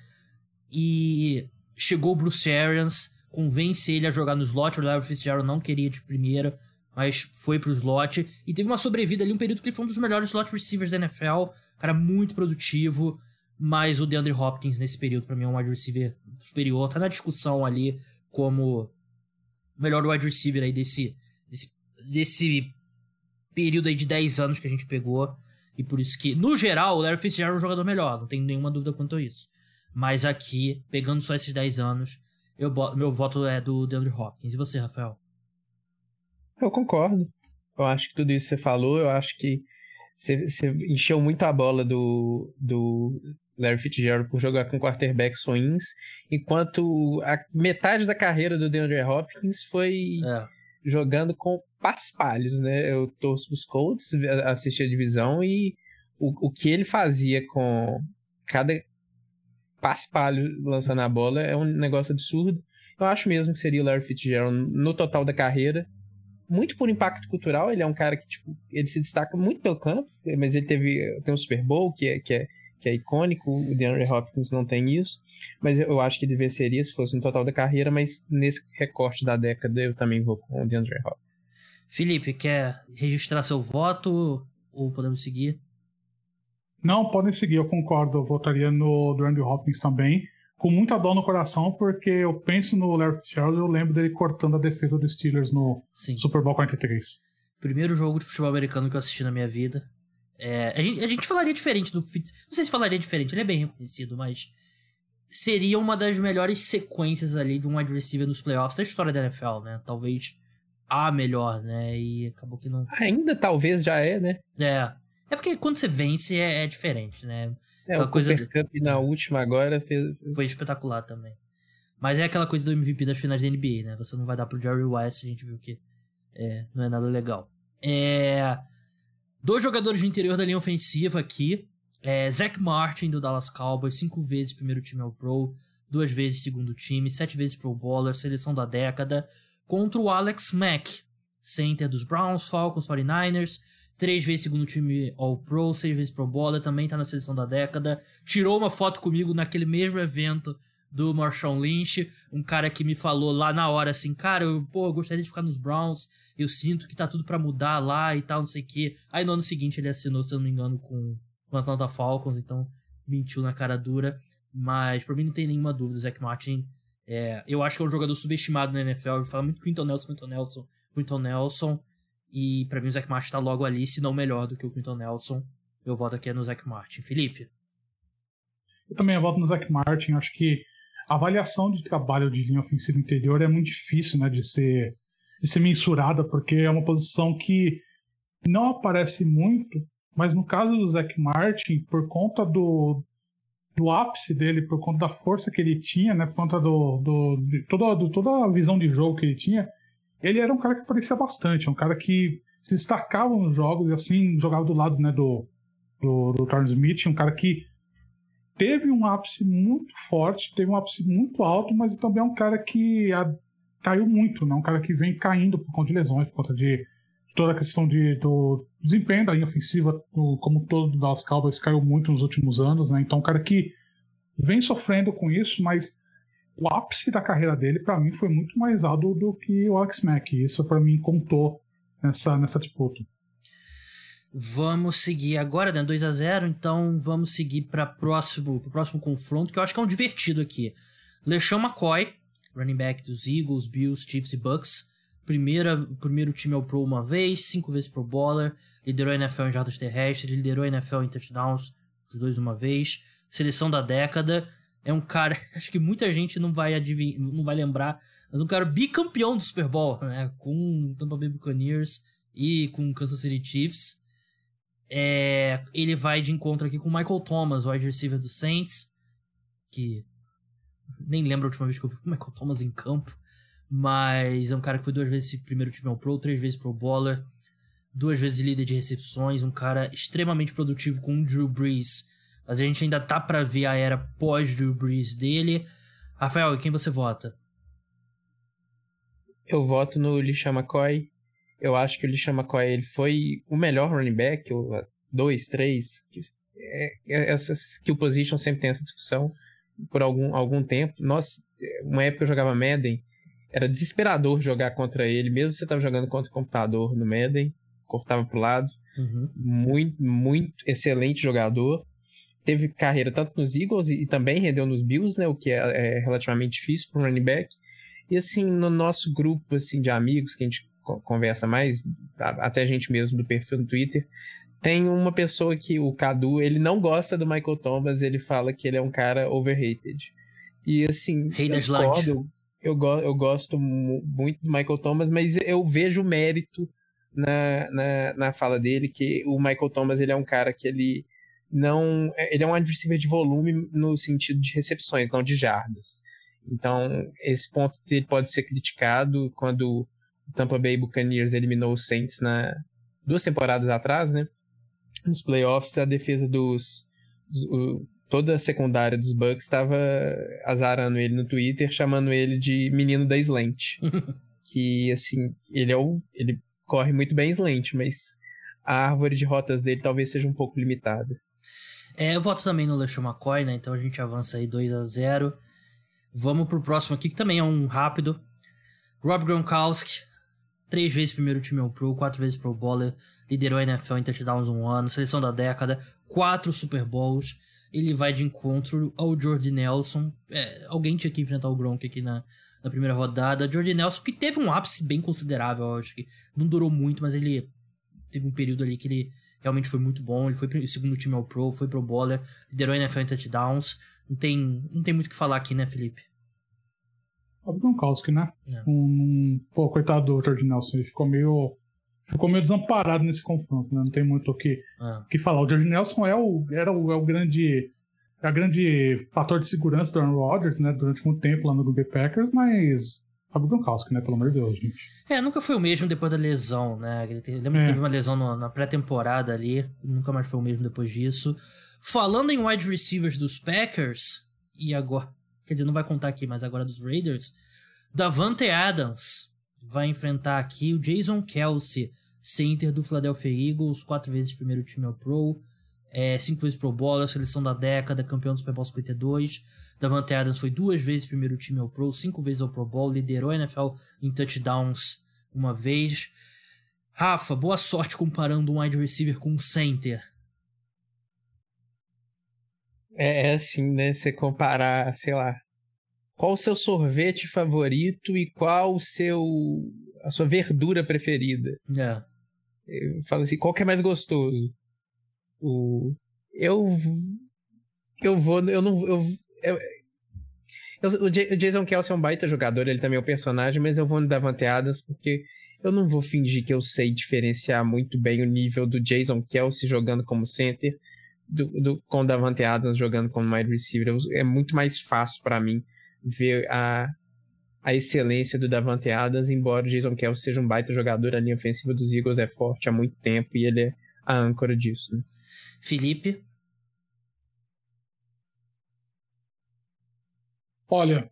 A: E Chegou o Bruce Arians, convence ele a jogar no slot. O Larry Fitzgerald não queria de primeira, mas foi pro slot. E teve uma sobrevida ali, um período que ele foi um dos melhores slot receivers da NFL. Cara muito produtivo. Mas o DeAndre Hopkins, nesse período, para mim, é um wide receiver superior. Tá na discussão ali como o melhor wide receiver aí desse, desse, desse período aí de 10 anos que a gente pegou. E por isso que, no geral, o Larry Fitzgerald é um jogador melhor. Não tenho nenhuma dúvida quanto a isso. Mas aqui, pegando só esses 10 anos, eu, meu voto é do DeAndre Hopkins. E você, Rafael?
B: Eu concordo. Eu acho que tudo isso que você falou, eu acho que você, você encheu muito a bola do, do Larry Fitzgerald por jogar com quarterbacks ruins, enquanto a metade da carreira do DeAndre Hopkins foi é. jogando com paspalhos, né? Eu torço os Colts, assisti a divisão e o, o que ele fazia com cada paspalho lançando a bola é um negócio absurdo. Eu acho mesmo que seria o Larry Fitzgerald no total da carreira, muito por impacto cultural. Ele é um cara que, tipo, ele se destaca muito pelo campo, mas ele teve tem um Super Bowl que é, que é, que é icônico. O DeAndre Hopkins não tem isso, mas eu acho que ele venceria se fosse no total da carreira. Mas nesse recorte da década, eu também vou com o DeAndre Hopkins.
A: Felipe, quer registrar seu voto ou podemos seguir?
C: Não, podem seguir, eu concordo. Eu votaria no DeAndre Hopkins também com muita dor no coração, porque eu penso no Larry Fitzgerald e eu lembro dele cortando a defesa dos Steelers no Sim. Super Bowl 43.
A: Primeiro jogo de futebol americano que eu assisti na minha vida. É, a, gente, a, gente, falaria diferente do Fitz. Não sei se falaria diferente, ele é bem reconhecido, mas seria uma das melhores sequências ali de um wide receiver nos playoffs da história da NFL, né? Talvez a melhor, né? E acabou que não.
B: Ainda talvez já é, né?
A: É. É porque quando você vence é, é diferente, né?
B: É, aquela o coisa Cooper Cup na última agora fez...
A: Foi espetacular também. Mas é aquela coisa do MVP das finais da NBA, né? Você não vai dar pro Jerry West, a gente viu que é, não é nada legal. É... Dois jogadores de interior da linha ofensiva aqui. É, Zach Martin, do Dallas Cowboys, cinco vezes primeiro time ao Pro, duas vezes segundo time, sete vezes Pro Bowler, seleção da década, contra o Alex Mack, center dos Browns, Falcons, 49ers, três vezes segundo time All-Pro, seis vezes Pro Bowler, também tá na seleção da década. Tirou uma foto comigo naquele mesmo evento do Marshawn Lynch, um cara que me falou lá na hora assim, cara, eu, pô, gostaria de ficar nos Browns, eu sinto que tá tudo para mudar lá e tal, não sei o quê. Aí no ano seguinte ele assinou, se eu não me engano, com o Atlanta Falcons, então mentiu na cara dura. Mas pra mim não tem nenhuma dúvida, o Zach Martin, é, eu acho que é um jogador subestimado na NFL, eu falo muito Quinton Nelson, Quinton Nelson, Quinton Nelson, e para mim o Zac Martin tá logo ali, se não melhor do que o Quinton Nelson. Eu voto aqui no Zac Martin. Felipe?
C: Eu também voto no Zac Martin. Acho que a avaliação de trabalho de linha ofensiva interior é muito difícil né, de, ser, de ser mensurada, porque é uma posição que não aparece muito, mas no caso do Zac Martin, por conta do, do ápice dele, por conta da força que ele tinha, né, por conta do, do, de toda, do, toda a visão de jogo que ele tinha, ele era um cara que aparecia bastante, um cara que se destacava nos jogos e assim jogava do lado né, do, do, do Smith, um cara que teve um ápice muito forte, teve um ápice muito alto, mas também é um cara que a, caiu muito, né? um cara que vem caindo por conta de lesões, por conta de toda a questão de, do desempenho da linha ofensiva, do, como todo do Dallas Cowboys caiu muito nos últimos anos, né? então um cara que vem sofrendo com isso, mas o ápice da carreira dele, para mim, foi muito mais alto do que o Alex Mack. Isso, para mim, contou nessa, nessa disputa.
A: Vamos seguir agora, né? 2 a 0 então vamos seguir para próximo, o próximo confronto, que eu acho que é um divertido aqui. LeSean McCoy, running back dos Eagles, Bills, Chiefs e Bucks. Primeira, primeiro time ao Pro uma vez, cinco vezes Pro Bowler, liderou a NFL em jardas terrestres, liderou a NFL em touchdowns, os dois uma vez. Seleção da década, é um cara, acho que muita gente não vai adivinhar, não vai lembrar, mas um cara bicampeão do Super Bowl, né? Com Tampa Bay Buccaneers e com Kansas City Chiefs. É, ele vai de encontro aqui com Michael Thomas, wide receiver do Saints, que nem lembro a última vez que eu vi o Michael Thomas em campo, mas é um cara que foi duas vezes primeiro time ao Pro, três vezes Pro Bowler, duas vezes líder de recepções, um cara extremamente produtivo com o Drew Brees mas a gente ainda tá para ver a era pós-Drew Brees dele. Rafael, quem você vota?
B: Eu voto no LeSean McCoy. Eu acho que o LeSean McCoy ele foi o melhor running back, ou dois, três. É, é, essa skill position sempre tem essa discussão por algum, algum tempo. Nós, uma época eu jogava Madden, era desesperador jogar contra ele, mesmo você estava jogando contra o computador no Madden, cortava pro lado. Uhum. Muito, muito excelente jogador teve carreira tanto nos Eagles e, e também rendeu nos Bills, né, o que é, é relativamente difícil para um running back. E assim, no nosso grupo assim de amigos que a gente conversa mais, até a gente mesmo do perfil no Twitter, tem uma pessoa que o Cadu, ele não gosta do Michael Thomas, ele fala que ele é um cara overrated. E assim, eu, eu, go eu gosto muito do Michael Thomas, mas eu vejo mérito na, na, na fala dele, que o Michael Thomas ele é um cara que ele não. É, ele é um adversário de volume no sentido de recepções, não de jardas. Então, esse ponto dele pode ser criticado quando o Tampa Bay Buccaneers eliminou os Saints na duas temporadas atrás, né? Nos playoffs, a defesa dos. dos toda a secundária dos Bucks estava azarando ele no Twitter, chamando ele de menino da slant. que, assim, ele é o. ele corre muito bem slant, mas a árvore de rotas dele talvez seja um pouco limitada.
A: É, eu voto também no LeSean McCoy, né? Então a gente avança aí 2 a 0 Vamos pro próximo aqui, que também é um rápido. Rob Gronkowski, três vezes primeiro time All-Pro, quatro vezes Pro Bowler, liderou a NFL em touchdowns um ano, seleção da década, quatro Super Bowls. Ele vai de encontro ao Jordi Nelson. É, alguém tinha que enfrentar o Gronk aqui na, na primeira rodada. Jordi Nelson, que teve um ápice bem considerável, acho que não durou muito, mas ele teve um período ali que ele realmente foi muito bom. Ele foi segundo time ao Pro, foi Pro Bowler, liderou a NFL em touchdowns. Não tem, não tem muito o que falar aqui, né, Felipe?
C: O Gronkowski, né? É. Um, pô, coitado do Jordi Nelson, ele ficou meio ficou meio desamparado nesse confronto, né? Não tem muito o que, é. que falar. O George Nelson é o, era o, é o grande é a grande fator de segurança do Aaron Rodgers, né? Durante muito tempo lá no Green Bay Packers, mas Fábio Gronkowski, né? Pelo amor de Deus, gente.
A: É, nunca foi o mesmo depois da lesão, né? Ele te... Lembra é. que teve uma lesão no, na pré-temporada ali, nunca mais foi o mesmo depois disso. Falando em wide receivers dos Packers, e agora, quer dizer, não vai contar aqui, mas agora dos Raiders, Davante Adams vai enfrentar aqui o Jason Kelsey, center do Philadelphia Eagles, quatro vezes primeiro time ao Pro, é, cinco vezes Pro Bowler, seleção da década, campeão do Super Bowl 52. Davante Adams foi duas vezes primeiro time ao Pro, cinco vezes ao Pro Bowl, liderou a NFL em touchdowns uma vez. Rafa, boa sorte comparando um wide receiver com um center.
B: É, é assim, né? Você comparar, sei lá, qual o seu sorvete favorito e qual o seu a sua verdura preferida.
A: É.
B: Eu falo assim, qual que é mais gostoso? O eu eu vou, eu não eu, eu, eu o Jason Kelsey é um baita jogador, ele também é um personagem, mas eu vou no Davante Adams porque eu não vou fingir que eu sei diferenciar muito bem o nível do Jason Kelsey jogando como center do, do, com o Davante Adams jogando como wide receiver. É muito mais fácil para mim ver a, a excelência do Davante Adams, embora o Jason Kelsey seja um baita jogador, a linha ofensiva dos Eagles é forte há muito tempo e ele é a âncora disso. Né?
A: Felipe?
C: Olha,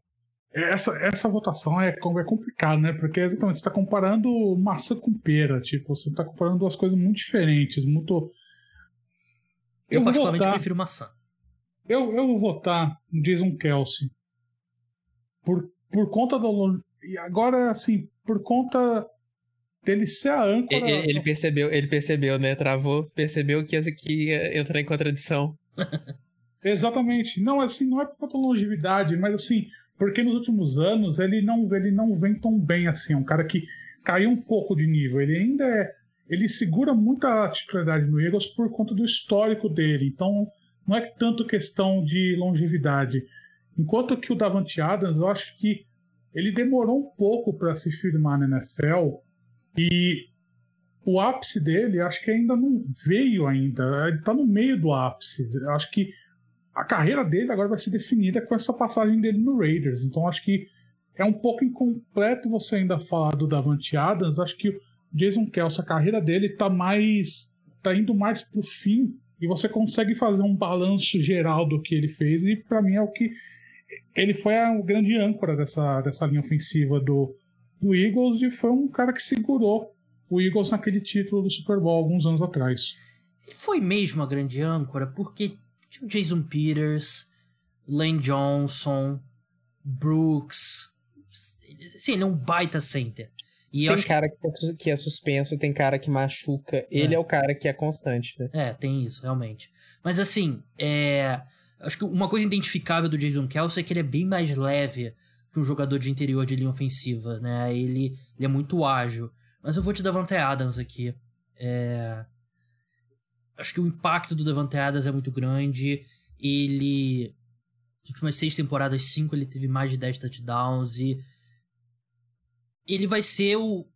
C: essa, essa votação é, é complicada, né? Porque exatamente você está comparando maçã com pera, tipo, você está comparando duas coisas muito diferentes, muito.
A: Eu, eu particularmente votar... prefiro maçã.
C: Eu, eu vou votar no Jason Kelsey por, por conta do. E agora, assim, por conta dele ser a âncora.
B: Ele, ele percebeu, ele percebeu, né? Travou, percebeu que, que ia entrar em contradição.
C: Exatamente. Não, assim, não é por conta da longevidade, mas assim, porque nos últimos anos ele não, ele não vem tão bem assim. É um cara que caiu um pouco de nível. Ele ainda é. Ele segura muita titularidade no Eagles por conta do histórico dele. Então, não é tanto questão de longevidade. Enquanto que o Davante Adams, eu acho que ele demorou um pouco para se firmar na NFL e o ápice dele, acho que ainda não veio ainda. Ele está no meio do ápice. Acho que a carreira dele agora vai ser definida com essa passagem dele no Raiders. Então acho que é um pouco incompleto você ainda falar do Davante Adams. Acho que o Jason Kelsey, a carreira dele está mais, tá indo mais pro fim e você consegue fazer um balanço geral do que ele fez e para mim é o que ele foi a grande âncora dessa, dessa linha ofensiva do, do Eagles e foi um cara que segurou o Eagles naquele título do Super Bowl alguns anos atrás.
A: Ele foi mesmo a grande âncora porque tinha o Jason Peters, Lane Johnson, Brooks. Sim, ele é um baita center.
B: E tem cara que... que é suspenso, tem cara que machuca. Ele é. é o cara que é constante, né?
A: É, tem isso, realmente. Mas assim, é Acho que uma coisa identificável do Jason Kelsey é que ele é bem mais leve que um jogador de interior de linha ofensiva, né? Ele, ele é muito ágil. Mas eu vou te dar Davante Adams aqui. É... Acho que o impacto do Davante Adams é muito grande. Ele... Nas últimas seis temporadas, cinco, ele teve mais de 10 touchdowns e... Ele vai ser o...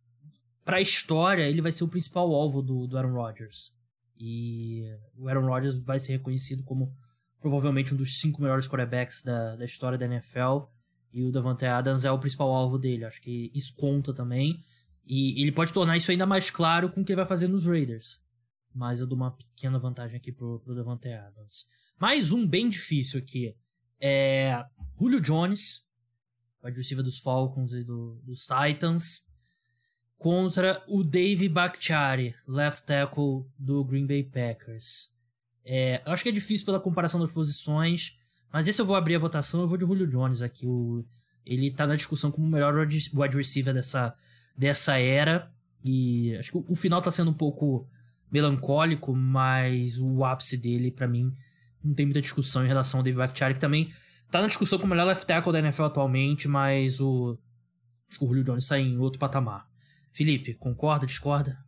A: Pra história, ele vai ser o principal alvo do, do Aaron Rodgers. E o Aaron Rodgers vai ser reconhecido como provavelmente um dos cinco melhores quarterbacks da, da história da NFL. E o Davante Adams é o principal alvo dele. Acho que isso conta também. E ele pode tornar isso ainda mais claro com o que ele vai fazer nos Raiders. Mas eu dou uma pequena vantagem aqui pro, pro Davante Adams. Mais um bem difícil aqui. É Julio Jones, wide receiver dos Falcons e do, dos Titans. contra o Dave Bakhtiari, left tackle do Green Bay Packers. É, eu acho que é difícil pela comparação das posições, mas esse eu vou abrir a votação, eu vou de Julio Jones aqui. O, ele tá na discussão como o melhor wide receiver dessa, dessa era. E acho que o, o final tá sendo um pouco melancólico, mas o ápice dele, para mim, não tem muita discussão em relação ao David Bakhtiari, que também tá na discussão como o melhor left tackle da NFL atualmente, mas o, acho que o Julio Jones está em outro patamar. Felipe, concorda, discorda?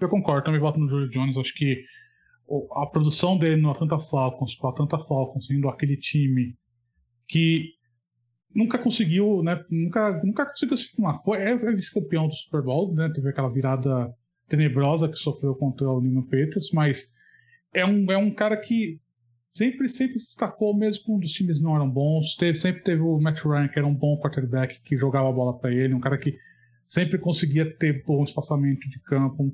C: Eu concordo, também voto no Julio Jones. Acho que a produção dele no Atlanta Falcons, com o Atlanta Falcons, sendo aquele time que nunca conseguiu, né? Nunca, nunca conseguiu se firmar. Foi, é, é vice-campeão do Super Bowl, né? Teve aquela virada tenebrosa que sofreu contra o New Patriots, mas é um, é um cara que sempre, sempre se destacou, mesmo quando os times não eram bons. Teve, sempre teve o Matt Ryan, que era um bom quarterback, que jogava a bola para ele, um cara que sempre conseguia ter bom espaçamento de campo.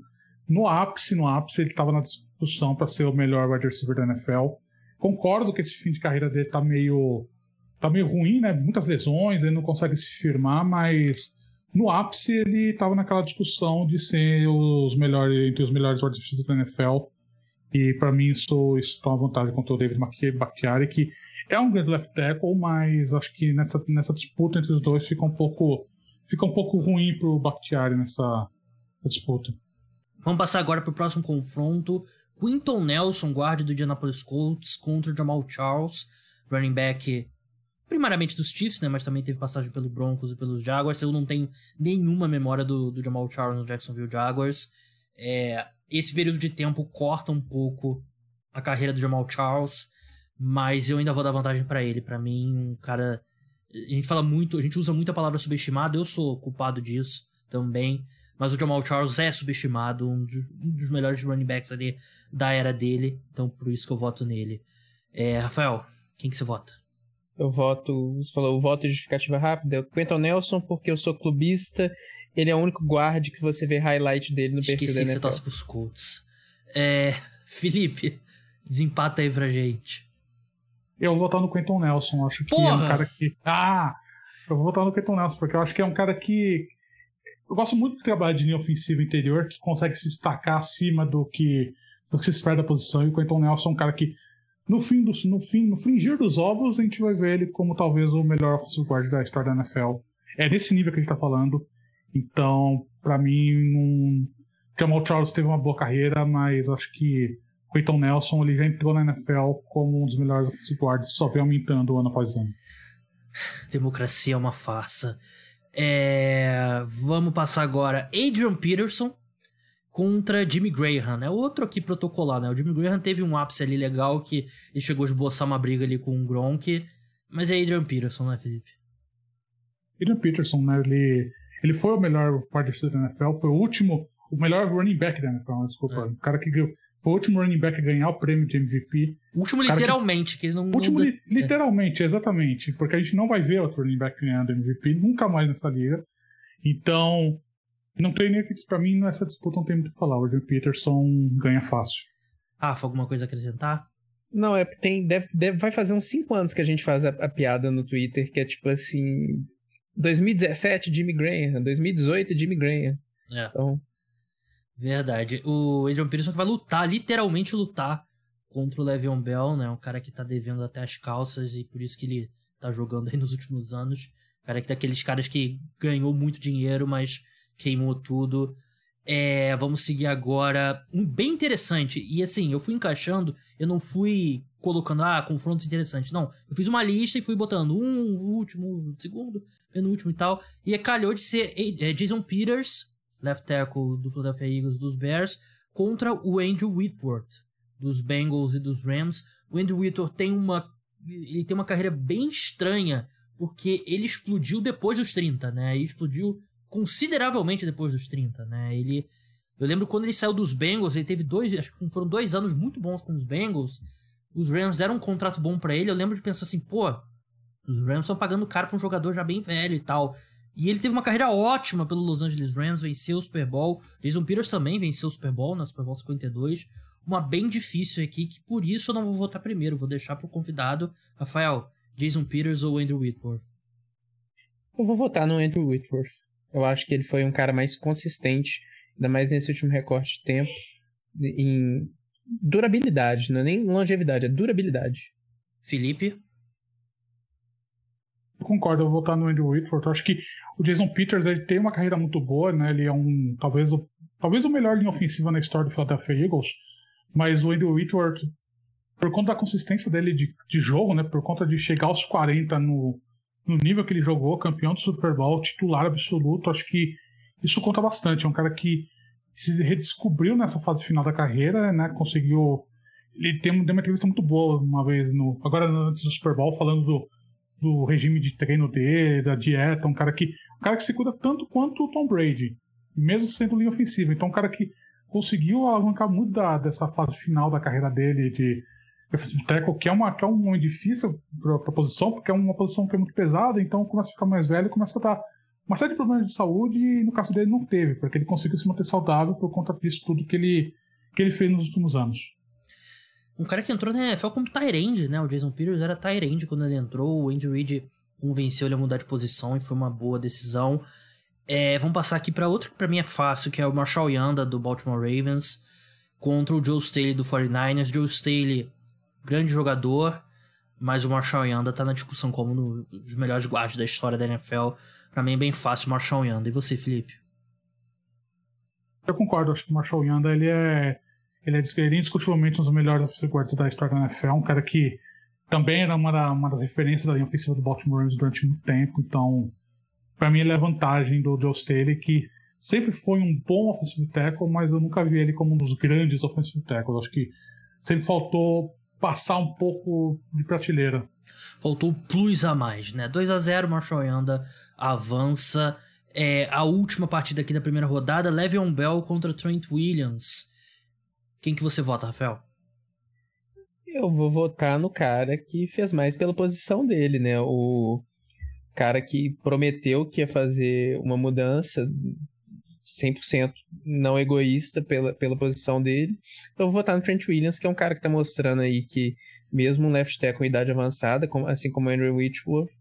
C: No ápice, no ápice, ele estava na discussão para ser o melhor wide receiver da NFL. Concordo que esse fim de carreira dele tá meio tá meio ruim, né? Muitas lesões, ele não consegue se firmar, mas no ápice ele estava naquela discussão de ser os melhores entre os melhores wide receivers da NFL. E para mim isso, isso tá uma vantagem contra o David Bakhtiari, que é um grande left tackle, mas acho que nessa, nessa disputa entre os dois fica um pouco fica um pouco ruim pro Bakhtiari nessa disputa.
A: Vamos passar agora para o próximo confronto. Quinton Nelson, guarda do Indianapolis Colts, contra o Jamal Charles, running back primariamente dos Chiefs, né? Mas também teve passagem pelo Broncos e pelos Jaguars. Eu não tenho nenhuma memória do, do Jamal Charles no Jacksonville Jaguars. É, esse período de tempo corta um pouco a carreira do Jamal Charles, mas eu ainda vou dar vantagem para ele. Para mim, um cara. A gente fala muito, a gente usa muito a palavra subestimado, eu sou culpado disso também. Mas o Jamal Charles é subestimado, um dos, um dos melhores running backs ali da era dele. Então por isso que eu voto nele. É, Rafael, quem que você vota?
B: Eu voto, você falou, o voto justificativa rápida. O Quentin Nelson, porque eu sou clubista. Ele é o único guarde que você vê highlight dele no
A: Esqueci
B: perfil da
A: que você torce pros Colts. É, Felipe, desempata aí pra gente.
C: Eu vou votar no Quentin Nelson. Acho que Porra! é um cara que. Ah! Eu vou votar no Quentin Nelson, porque eu acho que é um cara que. Eu gosto muito do trabalho de linha ofensiva interior, que consegue se destacar acima do que, do que se espera da posição. E o Quentin Nelson é um cara que no fim, do, no fim, no fringir dos ovos, a gente vai ver ele como talvez o melhor offensive guard da história da NFL. É desse nível que a gente tá falando. Então, para mim, um... Jamal Charles teve uma boa carreira, mas acho que Quentin Nelson ele já entrou na NFL como um dos melhores offensive guards, só vem aumentando ano após ano.
A: Democracia é uma farsa. É... Vamos passar agora. Adrian Peterson contra Jimmy Graham, né? Outro aqui protocolar, né? O Jimmy Graham teve um ápice ali legal que ele chegou a esboçar uma briga ali com o Gronk, mas é Adrian Peterson, né, Felipe?
C: Adrian Peterson, né? Ele, ele foi o melhor wide receiver da NFL, foi o último, o melhor running back da NFL, né? desculpa. É. O cara que foi o último running back a ganhar o prêmio de MVP.
A: Último literalmente, que, que ele não...
C: Último não... Li, literalmente, é. exatamente. Porque a gente não vai ver outro running back ganhando MVP nunca mais nessa liga. Então, não tem nem que para mim nessa disputa não tem muito o que falar. O Adrian Peterson ganha fácil.
A: Rafa, alguma coisa a acrescentar?
B: Não, é tem deve, deve vai fazer uns 5 anos que a gente faz a, a, piada no Twitter que é tipo assim, 2017 Jimmy Graham, 2018 Jimmy Graham.
A: É. Então, verdade. O Adrian Peterson que vai lutar, literalmente lutar contra o Le'Veon Bell, né? Um cara que tá devendo até as calças e por isso que ele tá jogando aí nos últimos anos. Cara que daqueles caras que ganhou muito dinheiro, mas queimou tudo. É, vamos seguir agora. Um bem interessante. E assim, eu fui encaixando, eu não fui colocando, ah, confrontos interessantes. Não, eu fiz uma lista e fui botando um, último, segundo, penúltimo e tal. E calhou de ser é, Jason Peters, left tackle do Philadelphia Eagles dos Bears, contra o Andrew Whitworth, dos Bengals e dos Rams. O Andrew Whitworth tem uma. Ele tem uma carreira bem estranha, porque ele explodiu depois dos 30, né? Ele explodiu consideravelmente depois dos 30, né? Ele. Eu lembro quando ele saiu dos Bengals, ele teve dois. Acho que foram dois anos muito bons com os Bengals. Os Rams deram um contrato bom para ele. Eu lembro de pensar assim, pô, os Rams estão pagando caro pra um jogador já bem velho e tal. E ele teve uma carreira ótima pelo Los Angeles Rams, venceu o Super Bowl. Jason Peters também venceu o Super Bowl, na Super Bowl 52. Uma bem difícil aqui, que por isso eu não vou votar primeiro, vou deixar pro convidado. Rafael, Jason Peters ou Andrew Whitworth?
B: Eu vou votar no Andrew Whitworth. Eu acho que ele foi um cara mais consistente, ainda mais nesse último recorte de tempo, em durabilidade, não é nem longevidade, é durabilidade.
A: Felipe?
C: Eu concordo, eu vou votar no Andrew Whitworth. Eu acho que o Jason Peters ele tem uma carreira muito boa, né? Ele é um talvez o, talvez o melhor linha ofensiva na história do Philadelphia Eagles, mas o Andrew Whitworth, por conta da consistência dele de, de jogo, né? Por conta de chegar aos 40 no, no nível que ele jogou, campeão do Super Bowl, titular absoluto, acho que isso conta bastante. É um cara que se redescobriu nessa fase final da carreira, né? Conseguiu. Ele tem, deu uma entrevista muito boa uma vez no. Agora antes do Super Bowl, falando do, do regime de treino dele, da dieta, um cara que. Um cara que se cuida tanto quanto o Tom Brady, mesmo sendo linha ofensiva. Então, um cara que conseguiu alavancar muito da, dessa fase final da carreira dele de defensive tackle, que é, uma, que é um nome difícil para a posição, porque é uma posição que é muito pesada, então começa a ficar mais velho e começa a dar uma série de problemas de saúde e no caso dele não teve, porque ele conseguiu se manter saudável por conta disso tudo que ele, que ele fez nos últimos anos.
A: Um cara que entrou na NFL como Tyrande, né? O Jason Peters era Tyrande quando ele entrou, o Andy Reid convenceu ele a mudar de posição e foi uma boa decisão. É, vamos passar aqui para outro que para mim é fácil, que é o Marshall Yanda do Baltimore Ravens contra o Joe Staley do 49ers. Joe Staley, grande jogador, mas o Marshall Yanda tá na discussão como um dos melhores guardas da história da NFL. Para mim é bem fácil Marshall Yanda. E você, Felipe?
C: Eu concordo, acho que o Marshall Yanda ele é, ele é, indiscutivelmente um dos melhores guardas da história da NFL, um cara que também era uma, da, uma das referências da linha ofensiva do Baltimore Ravens durante muito tempo, então para mim ele é vantagem do Joe Staley, que sempre foi um bom offensive tackle, mas eu nunca vi ele como um dos grandes offensive tackles. Acho que sempre faltou passar um pouco de prateleira.
A: Faltou plus a mais, né? 2 a 0 Marshall Yanda avança. É, a última partida aqui da primeira rodada, Le'Veon Bell contra Trent Williams. Quem que você vota, Rafael?
B: Eu vou votar no cara que fez mais pela posição dele, né? O cara que prometeu que ia fazer uma mudança 100% não egoísta pela, pela posição dele. Então eu vou votar no Trent Williams, que é um cara que tá mostrando aí que mesmo um left tackle com idade avançada, assim como o Andrew Whitworth,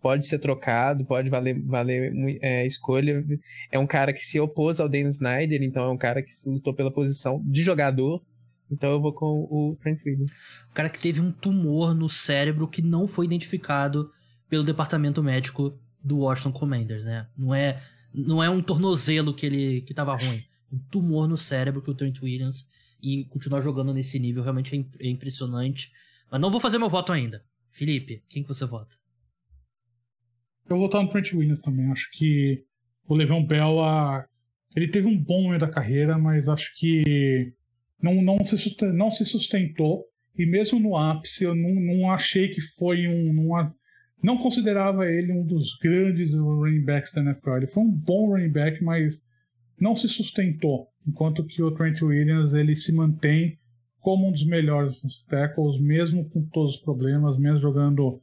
B: pode ser trocado, pode valer, valer é, escolha. É um cara que se opôs ao Dan Snyder, então é um cara que lutou pela posição de jogador. Então eu vou com o Trent Williams.
A: O cara que teve um tumor no cérebro que não foi identificado pelo departamento médico do Washington Commanders, né? Não é, não é um tornozelo que ele que tava ruim. Um tumor no cérebro que o Trent Williams e continuar jogando nesse nível realmente é, é impressionante. Mas não vou fazer meu voto ainda. Felipe, quem que você vota?
C: Eu vou votar no Trent Williams também. Acho que o Le'Veon Bell, a... ele teve um bom momento da carreira, mas acho que não, não, se, sustentou, não se sustentou. E mesmo no ápice, eu não, não achei que foi um. Não, não considerava ele um dos grandes running backs da NFL. Ele foi um bom running back, mas não se sustentou. Enquanto que o Trent Williams ele se mantém como um dos melhores tackles, mesmo com todos os problemas, mesmo jogando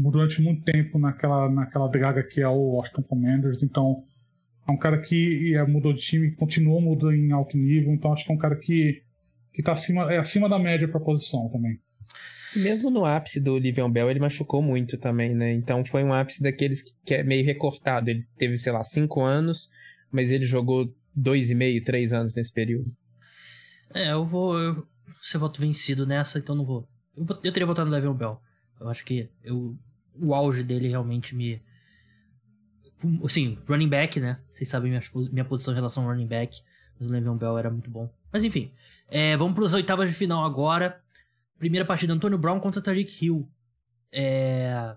C: durante muito tempo naquela, naquela draga que é o Washington Commanders. Então, é um cara que mudou de time, continuou mudando em alto nível. Então, acho que é um cara que, que tá acima, é acima da média para a posição também.
B: Mesmo no ápice do Livion Bell, ele machucou muito também, né? Então foi um ápice daqueles que é meio recortado. Ele teve, sei lá, cinco anos, mas ele jogou dois e meio, três anos nesse período.
A: É, eu vou. Eu, ser voto vencido nessa, então não vou. Eu, vou, eu teria votado no Le'Veon Bell. Eu acho que eu, o auge dele realmente me. Assim, running back, né? Vocês sabem minha, minha posição em relação ao running back. Mas o Le'Veon Bell era muito bom. Mas enfim, é, vamos para as oitavas de final agora. Primeira partida, Antônio Brown contra Tariq Hill. É...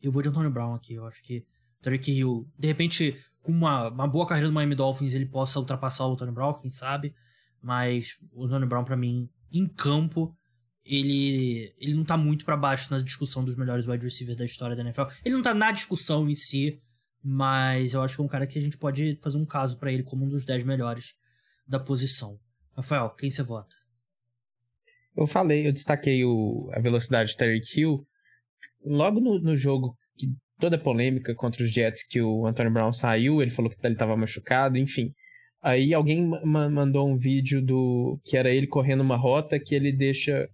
A: Eu vou de Antônio Brown aqui. Eu acho que Tariq Hill, de repente, com uma, uma boa carreira no Miami Dolphins, ele possa ultrapassar o Antônio Brown, quem sabe. Mas o Antônio Brown, para mim, em campo, ele, ele não tá muito para baixo na discussão dos melhores wide receivers da história da NFL. Ele não tá na discussão em si, mas eu acho que é um cara que a gente pode fazer um caso para ele como um dos 10 melhores da posição. Rafael, quem você vota?
B: Eu falei, eu destaquei o, a velocidade de Terry Hill. Logo no, no jogo, que toda a polêmica contra os Jets, que o Antônio Brown saiu, ele falou que ele estava machucado, enfim. Aí alguém mandou um vídeo do que era ele correndo uma rota que ele deixa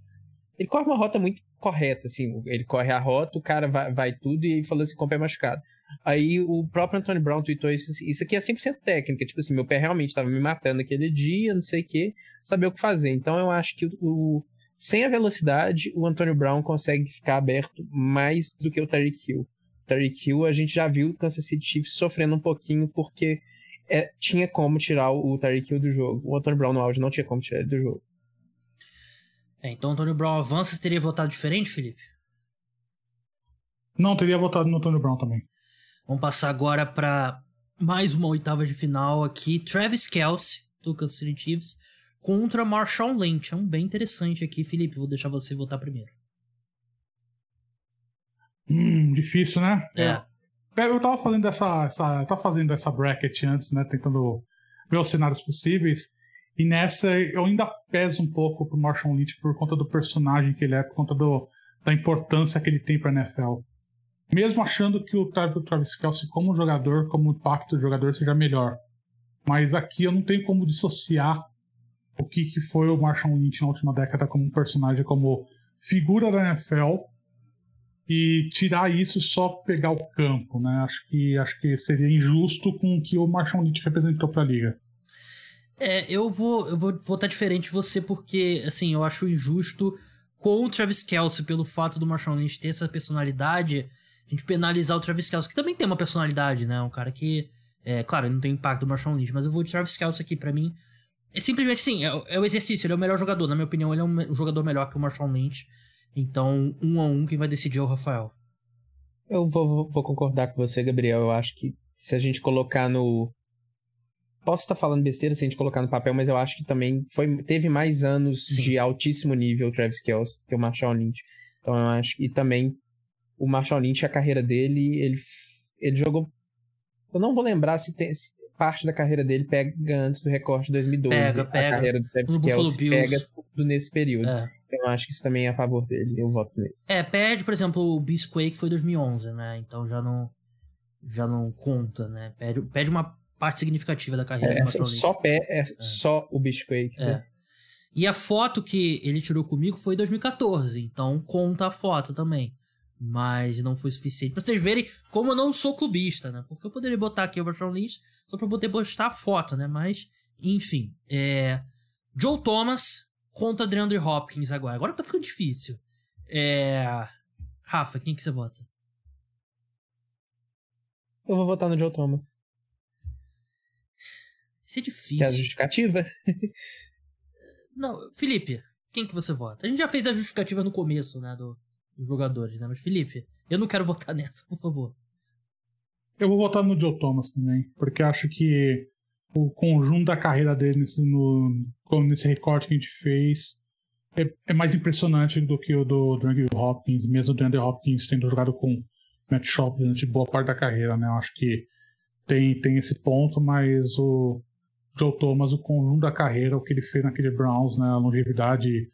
B: ele corre uma rota muito correta, assim. Ele corre a rota, o cara vai, vai tudo e falou assim com o pé machucado. Aí o próprio Anthony Brown tweetou isso, isso aqui é 100% técnica, tipo assim, meu pé realmente estava me matando aquele dia, não sei o que, saber o que fazer. Então eu acho que o, sem a velocidade, o Antonio Brown consegue ficar aberto mais do que o Tyreek Hill. O Tyreek Hill a gente já viu o Kansas City Chiefs sofrendo um pouquinho porque é, tinha como tirar o Tyreek Hill do jogo. O Antonio Brown no auge não tinha como tirar ele do jogo.
A: É, então Antonio Brown avança, você teria votado diferente, Felipe?
C: Não, teria votado no Antonio Brown também.
A: Vamos passar agora para mais uma oitava de final aqui. Travis Kelsey, do Kansas City Chiefs, contra Marshawn Lynch. É um bem interessante aqui, Felipe. Vou deixar você votar primeiro.
C: Hum, difícil, né?
A: É.
C: Eu tava fazendo essa, essa, tava fazendo essa bracket antes, né? Tentando ver os cenários possíveis. E nessa eu ainda peso um pouco pro Marshall Lynch por conta do personagem que ele é, por conta do, da importância que ele tem pra NFL. Mesmo achando que o Travis Kelsey, como jogador, como impacto do jogador, seja melhor. Mas aqui eu não tenho como dissociar o que, que foi o Marshall Lynch na última década como personagem, como figura da NFL e tirar isso só pegar o campo, né? Acho que acho que seria injusto com o que o Marshall Lynch representou para a liga.
A: É, eu vou eu vou votar diferente de você porque assim, eu acho injusto com o Travis Kelce pelo fato do Marshall Lynch ter essa personalidade, a gente penalizar o Travis Kelce, que também tem uma personalidade, né? Um cara que é, claro, ele não tem impacto do Marshall Lynch, mas eu vou de Travis Kelce aqui para mim é simplesmente sim, é, é, o exercício, ele é o melhor jogador. Na minha opinião, ele é um, jogador melhor que o Marshall Lynch. Então, um a um, quem vai decidir é o Rafael.
B: Eu vou, vou concordar com você, Gabriel. Eu acho que se a gente colocar no. Posso estar falando besteira se a gente colocar no papel, mas eu acho que também foi, teve mais anos Sim. de altíssimo nível o Travis Kelce que o Marshall Lynch. Então eu acho. E também o Marshall Lynch, a carreira dele, ele, ele jogou. Eu não vou lembrar se, tem, se parte da carreira dele pega antes do recorte de 2012.
A: Pega, pega.
B: A carreira do Travis Kelce pega tudo nesse período. É. Então eu acho que isso também é a favor dele, eu voto nele.
A: É, perde, por exemplo, o Beast Quake foi 2011, né? Então já não já não conta, né? Perde, perde uma parte significativa da carreira
B: é, do só, pé, é, é, só o Beast Quake.
A: É. Né? E a foto que ele tirou comigo foi em 2014, então conta a foto também. Mas não foi suficiente. Pra vocês verem como eu não sou clubista, né? Porque eu poderia botar aqui o Marshall Lynch só pra poder postar a foto, né? Mas, enfim. É... Joe Thomas contra DeAndre Hopkins agora. Agora tá ficando difícil. É... Rafa, quem que você vota?
B: Eu vou votar no Joe Thomas.
A: Isso é difícil.
B: Que é a justificativa?
A: Não, Felipe, quem que você vota? A gente já fez a justificativa no começo, né, do, dos jogadores, né? Mas, Felipe, eu não quero votar nessa, por favor.
C: Eu vou votar no Joe Thomas também, porque acho que o conjunto da carreira dele nesse, no, nesse recorte que a gente fez é, é mais impressionante do que o do, do Andrew Hopkins, mesmo o Andrew Hopkins tendo jogado com Matt Schaub durante boa parte da carreira, né? Eu acho que tem, tem esse ponto, mas o Joe Thomas, o conjunto da carreira, o que ele fez naquele Browns, né? A longevidade e,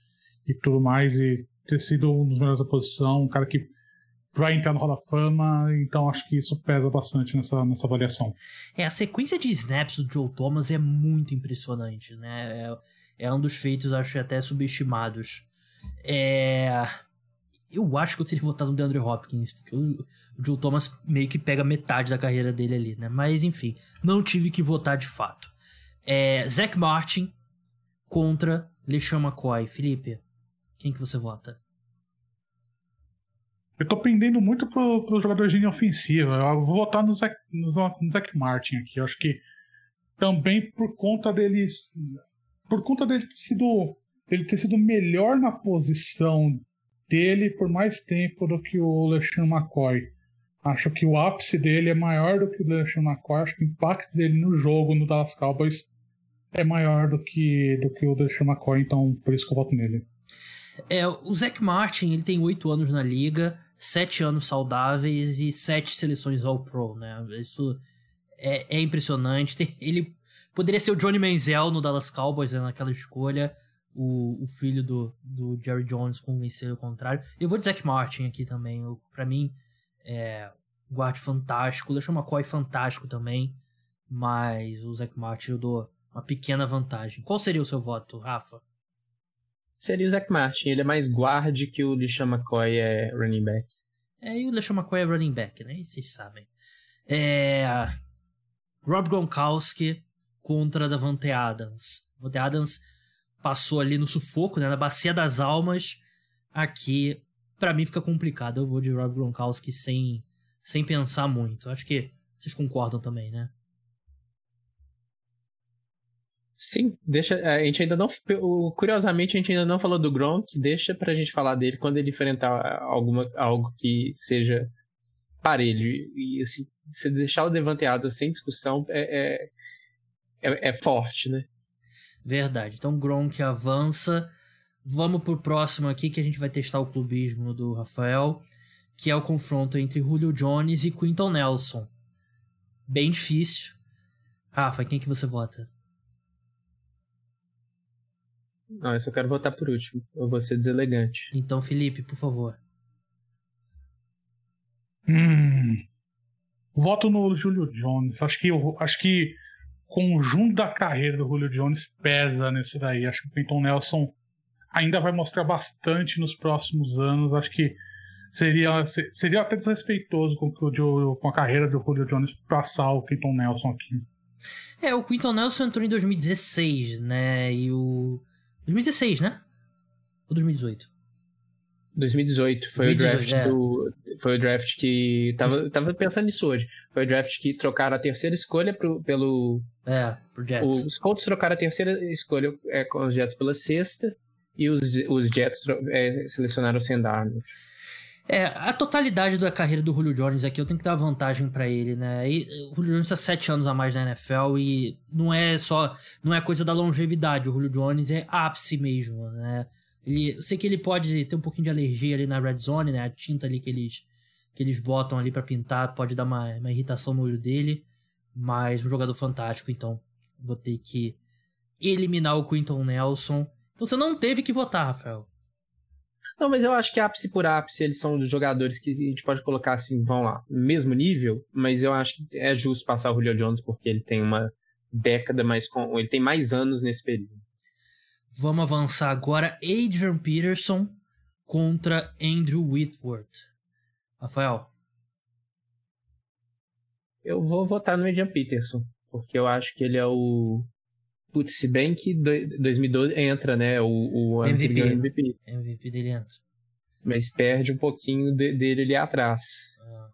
C: e tudo mais, e ter sido um dos melhores da posição, um cara que vai entrar no Hall da Fama, então acho que isso pesa bastante nessa, nessa avaliação.
A: É, a sequência de snaps do Joe Thomas é muito impressionante, né? É, é um dos feitos, acho, até subestimados. É... Eu acho que eu teria votado no DeAndre Hopkins, porque o, Joe Thomas meio que pega metade da carreira dele ali, né? Mas, enfim, não tive que votar de fato. É, Zach Martin contra LeSean McCoy. Felipe, quem que você vota?
C: Eu tô pendendo muito pro, pro jogador de linha ofensiva. Eu vou votar no Zach, no, no Martin aqui. Eu acho que também por conta deles. Por conta dele ter sido. Ele ter sido melhor na posição dele por mais tempo do que o LeSean McCoy. Acho que o ápice dele é maior do que o LeSean McCoy. Acho que o impacto dele no jogo no Dallas Cowboys é maior do que, do que o LeSean McCoy. Então, por isso que eu voto nele.
A: É, o Zach Martin, ele tem oito anos na liga sete anos saudáveis e sete seleções All-Pro, né? Isso é, é impressionante. Ele poderia ser o Johnny Manziel no Dallas Cowboys né, naquela escolha. O, o filho do, do Jerry Jones convencer o contrário. Eu vou de Zach Martin aqui também. para mim, é guarde fantástico. O LeSean McCoy fantástico também. Mas o Zach Martin eu dou uma pequena vantagem. Qual seria o seu voto, Rafa?
B: seria o Zach Martin. Ele é mais guarde que o LeSean McCoy é running back.
A: É, e o LeSean McCoy é running back, né? E vocês sabem. É. Rob Gronkowski contra Davante Adams. Davante Adams passou ali no sufoco, né, na bacia das almas. Aqui, para mim fica complicado. Eu vou de Rob Gronkowski sem sem pensar muito. Acho que vocês concordam também, né?
B: Sim, deixa. A gente ainda não. Curiosamente, a gente ainda não falou do Gronk. Deixa pra gente falar dele quando ele enfrentar alguma, algo que seja parelho. E assim, se deixar o Devanteado sem discussão é, é, é, é, forte, né?
A: Verdade. Então Gronk avança. Vamos pro próximo aqui que a gente vai testar o clubismo do Rafael que é o confronto entre Julio Jones e Quinton Nelson. Bem difícil. Rafa, quem que você vota?
B: Não, eu só quero votar por último. Eu vou ser deselegante.
A: Então, Felipe, por favor.
C: Hum. Voto no Julio Jones. Acho que acho que o conjunto da carreira do Julio Jones pesa nesse daí. Acho que o Quinton Nelson ainda vai mostrar bastante nos próximos anos. Acho que seria, seria até desrespeitoso com, com a carreira do Julio Jones passar o Quinton Nelson aqui.
A: É, o Quinton Nelson entrou em 2016, né? E o. 2016, né? Ou 2018?
B: 2018 foi 2018, o draft é. do, foi o draft que tava, tava pensando nisso hoje. Foi o draft que trocaram a terceira escolha pro, pelo
A: é, pro Jets.
B: Os Colts trocaram a terceira escolha é, com os Jets pela sexta e os, os Jets é, selecionaram o Sam Darnold.
A: É, a totalidade da carreira do Julio Jones aqui eu tenho que dar vantagem para ele, né? E, o Julio Jones tá sete anos a mais na NFL e não é só. Não é coisa da longevidade. O Julio Jones é ápice mesmo, né? Ele, eu sei que ele pode ter um pouquinho de alergia ali na red zone, né? A tinta ali que eles, que eles botam ali para pintar pode dar uma, uma irritação no olho dele. Mas um jogador fantástico, então vou ter que eliminar o Quinton Nelson. Então você não teve que votar, Rafael.
B: Não, mas eu acho que ápice por ápice eles são dos jogadores que a gente pode colocar assim, vão lá, mesmo nível, mas eu acho que é justo passar o Julio Jones porque ele tem uma década mais com. Ele tem mais anos nesse período.
A: Vamos avançar agora. Adrian Peterson contra Andrew Whitworth. Rafael.
B: Eu vou votar no Adrian Peterson, porque eu acho que ele é o. Putz, se bem que 2012 entra, né? O, o
A: MVP. MVP. MVP dele entra.
B: Mas perde um pouquinho de, dele ali atrás.
A: Ah.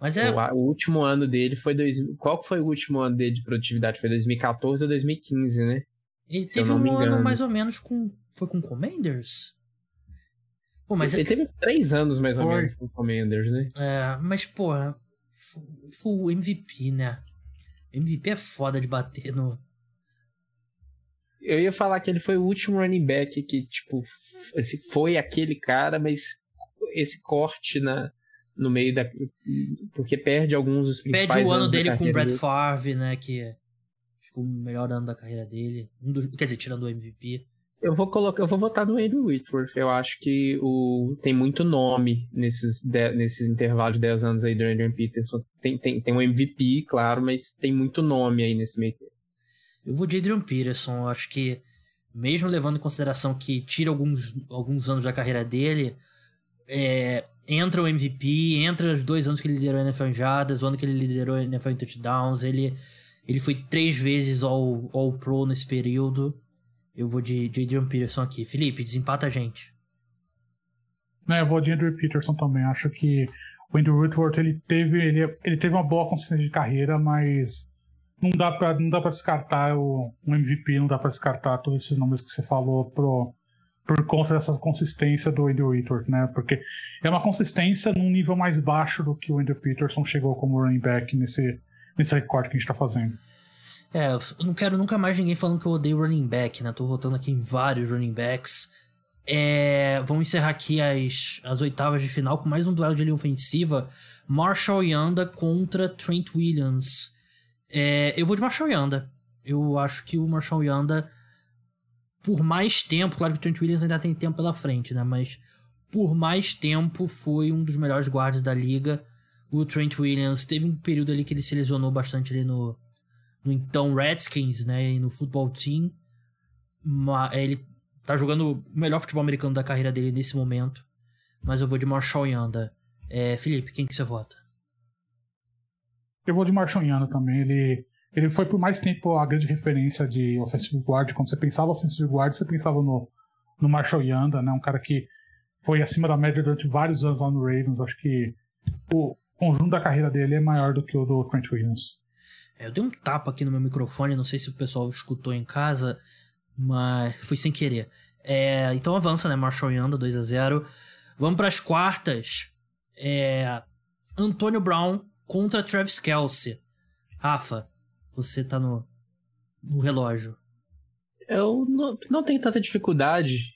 A: Mas é...
B: O, o, último ano dele foi... Dois, qual foi o último ano dele de produtividade? Foi 2014 ou 2015, né?
A: Ele teve um ano mais ou menos com... Foi com Commanders?
B: Pô, mas ele é... teve três anos mais ou foi. menos com Commanders, né?
A: É, mas, porra... Foi o MVP, né? MVP é foda de bater no
B: eu ia falar que ele foi o último running back que, tipo, foi aquele cara, mas esse corte na, no meio da. Porque perde alguns dos principais.
A: Perde o ano dele com o Brett Favre, né? Que é o melhor ano da carreira dele. Um quer dizer, tirando o MVP.
B: Eu vou colocar, eu vou votar no Andrew Whitworth. Eu acho que o, tem muito nome nesses, de, nesses intervalos de 10 anos aí do Andrew Peterson. Tem, tem, tem um MVP, claro, mas tem muito nome aí nesse meio tempo.
A: Eu vou de Adrian Peterson. Eu acho que, mesmo levando em consideração que tira alguns, alguns anos da carreira dele, é, entra o MVP, entra os dois anos que ele liderou a NFL em o ano que ele liderou a NFL em touchdowns, ele, ele foi três vezes All, all Pro nesse período. Eu vou de, de Adrian Peterson aqui. Felipe, desempata a gente.
C: É, eu vou de Andrew Peterson também. Acho que o Andrew Whitworth ele teve, ele, ele teve uma boa consistência de carreira, mas não dá para não dá para descartar o, o, MVP, não dá para descartar todos esses números que você falou pro, por conta dessa consistência do Andrew Whitworth, né? Porque é uma consistência num nível mais baixo do que o Andrew Peterson chegou como running back nesse nesse recorte que a gente tá fazendo.
A: É, eu não quero nunca mais ninguém falando que eu odeio running back, né? Tô votando aqui em vários running backs. É, vamos encerrar aqui as, as oitavas de final com mais um duelo de linha ofensiva. Marshall Yanda contra Trent Williams. É, eu vou de Marshall Yanda. Eu acho que o Marshall Yanda, por mais tempo, claro que o Trent Williams ainda tem tempo pela frente, né? Mas por mais tempo foi um dos melhores guardas da liga. O Trent Williams teve um período ali que ele se lesionou bastante ali no, no então Redskins, né? E no football team. Mas ele tá jogando o melhor futebol americano da carreira dele nesse momento. Mas eu vou de Marshall Yanda. É, Felipe, quem que você vota?
C: Eu vou de Yanda também. Ele, ele foi por mais tempo a grande referência de offensive guard. Quando você pensava offensive guard, você pensava no, no Marshall Yanda, né? Um cara que foi acima da média durante vários anos lá no Ravens. Acho que o conjunto da carreira dele é maior do que o do Trent Williams.
A: É, eu dei um tapa aqui no meu microfone, não sei se o pessoal escutou em casa, mas foi sem querer. É, então avança, né? Marshall Yanda, 2 a 0 Vamos para as quartas. É, Antônio Brown contra Travis Kelsey. Rafa, você tá no, no relógio.
B: Eu não, não tenho tanta dificuldade.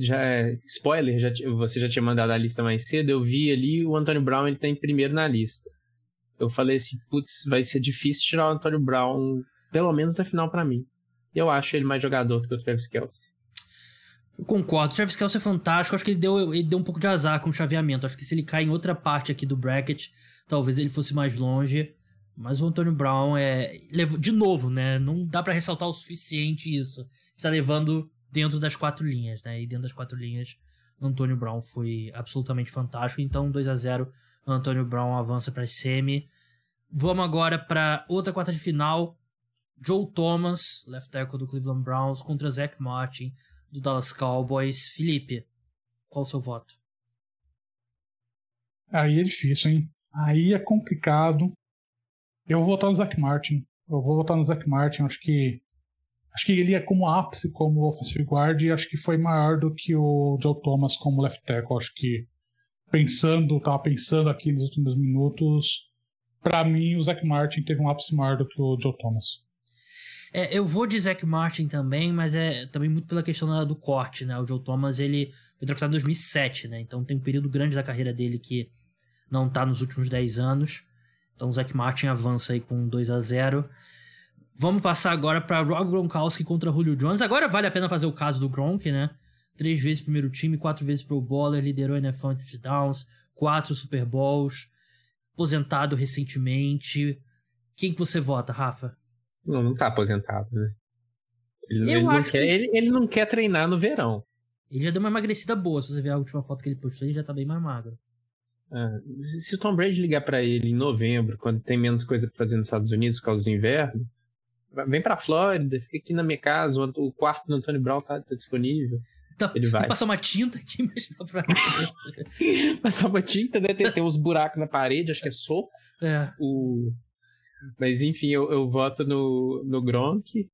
B: Já spoiler, já, você já tinha mandado a lista mais cedo. Eu vi ali o Antônio Brown, ele tá em primeiro na lista. Eu falei assim, putz, vai ser difícil tirar o Antônio Brown, pelo menos da final para mim. Eu acho ele mais jogador do que o Travis Kelsey.
A: Eu concordo. O Travis Kelsey é fantástico. Acho que ele deu, ele deu um pouco de azar com o chaveamento. Acho que se ele cai em outra parte aqui do bracket, talvez ele fosse mais longe. Mas o Antônio Brown é. De novo, né? Não dá para ressaltar o suficiente isso. Está levando dentro das quatro linhas, né? E dentro das quatro linhas, Antônio Brown foi absolutamente fantástico. Então, 2 a 0 Antônio Brown avança para semi. Vamos agora para outra quarta de final. Joe Thomas, left tackle do Cleveland Browns, contra Zach Martin, do Dallas Cowboys. Felipe, qual o seu voto?
C: Aí é difícil, hein? Aí é complicado. Eu vou votar no Zach Martin. Eu vou votar no Zach Martin. Acho que acho que ele é como ápice como offensive guard e acho que foi maior do que o Joe Thomas como left tackle. Acho que pensando, tava pensando aqui nos últimos minutos, para mim o Zach Martin teve um ápice maior do que o Joe Thomas.
A: É, eu vou de Zach Martin também, mas é também muito pela questão do corte, né? O Joe Thomas, ele foi draftado em 2007, né? Então tem um período grande da carreira dele que não tá nos últimos 10 anos. Então o Zach Martin avança aí com 2 a 0 Vamos passar agora para Rob Gronkowski contra Julio Jones. Agora vale a pena fazer o caso do Gronk, né? Três vezes primeiro time, quatro vezes Pro Bowler, liderou a NFL em touchdowns, quatro Super Bowls, aposentado recentemente. Quem que você vota, Rafa?
B: Não, não tá aposentado, né? Ele, ele não, quer, que... ele, ele não quer treinar no verão.
A: Ele já deu uma emagrecida boa. Se você ver a última foto que ele postou, ele já tá bem mais magro.
B: Se o Tom Brady ligar para ele em novembro, quando tem menos coisa pra fazer nos Estados Unidos por causa do inverno, vem pra Flórida, fica aqui na minha casa, o quarto do Antônio Brown tá, tá disponível.
A: Tá, ele vai. Tem que passar uma tinta aqui, mas dá pra.
B: passar uma tinta, né? Tem, tem uns buracos na parede, acho que é soco.
A: É.
B: O... Mas enfim, eu, eu voto no, no Gronk.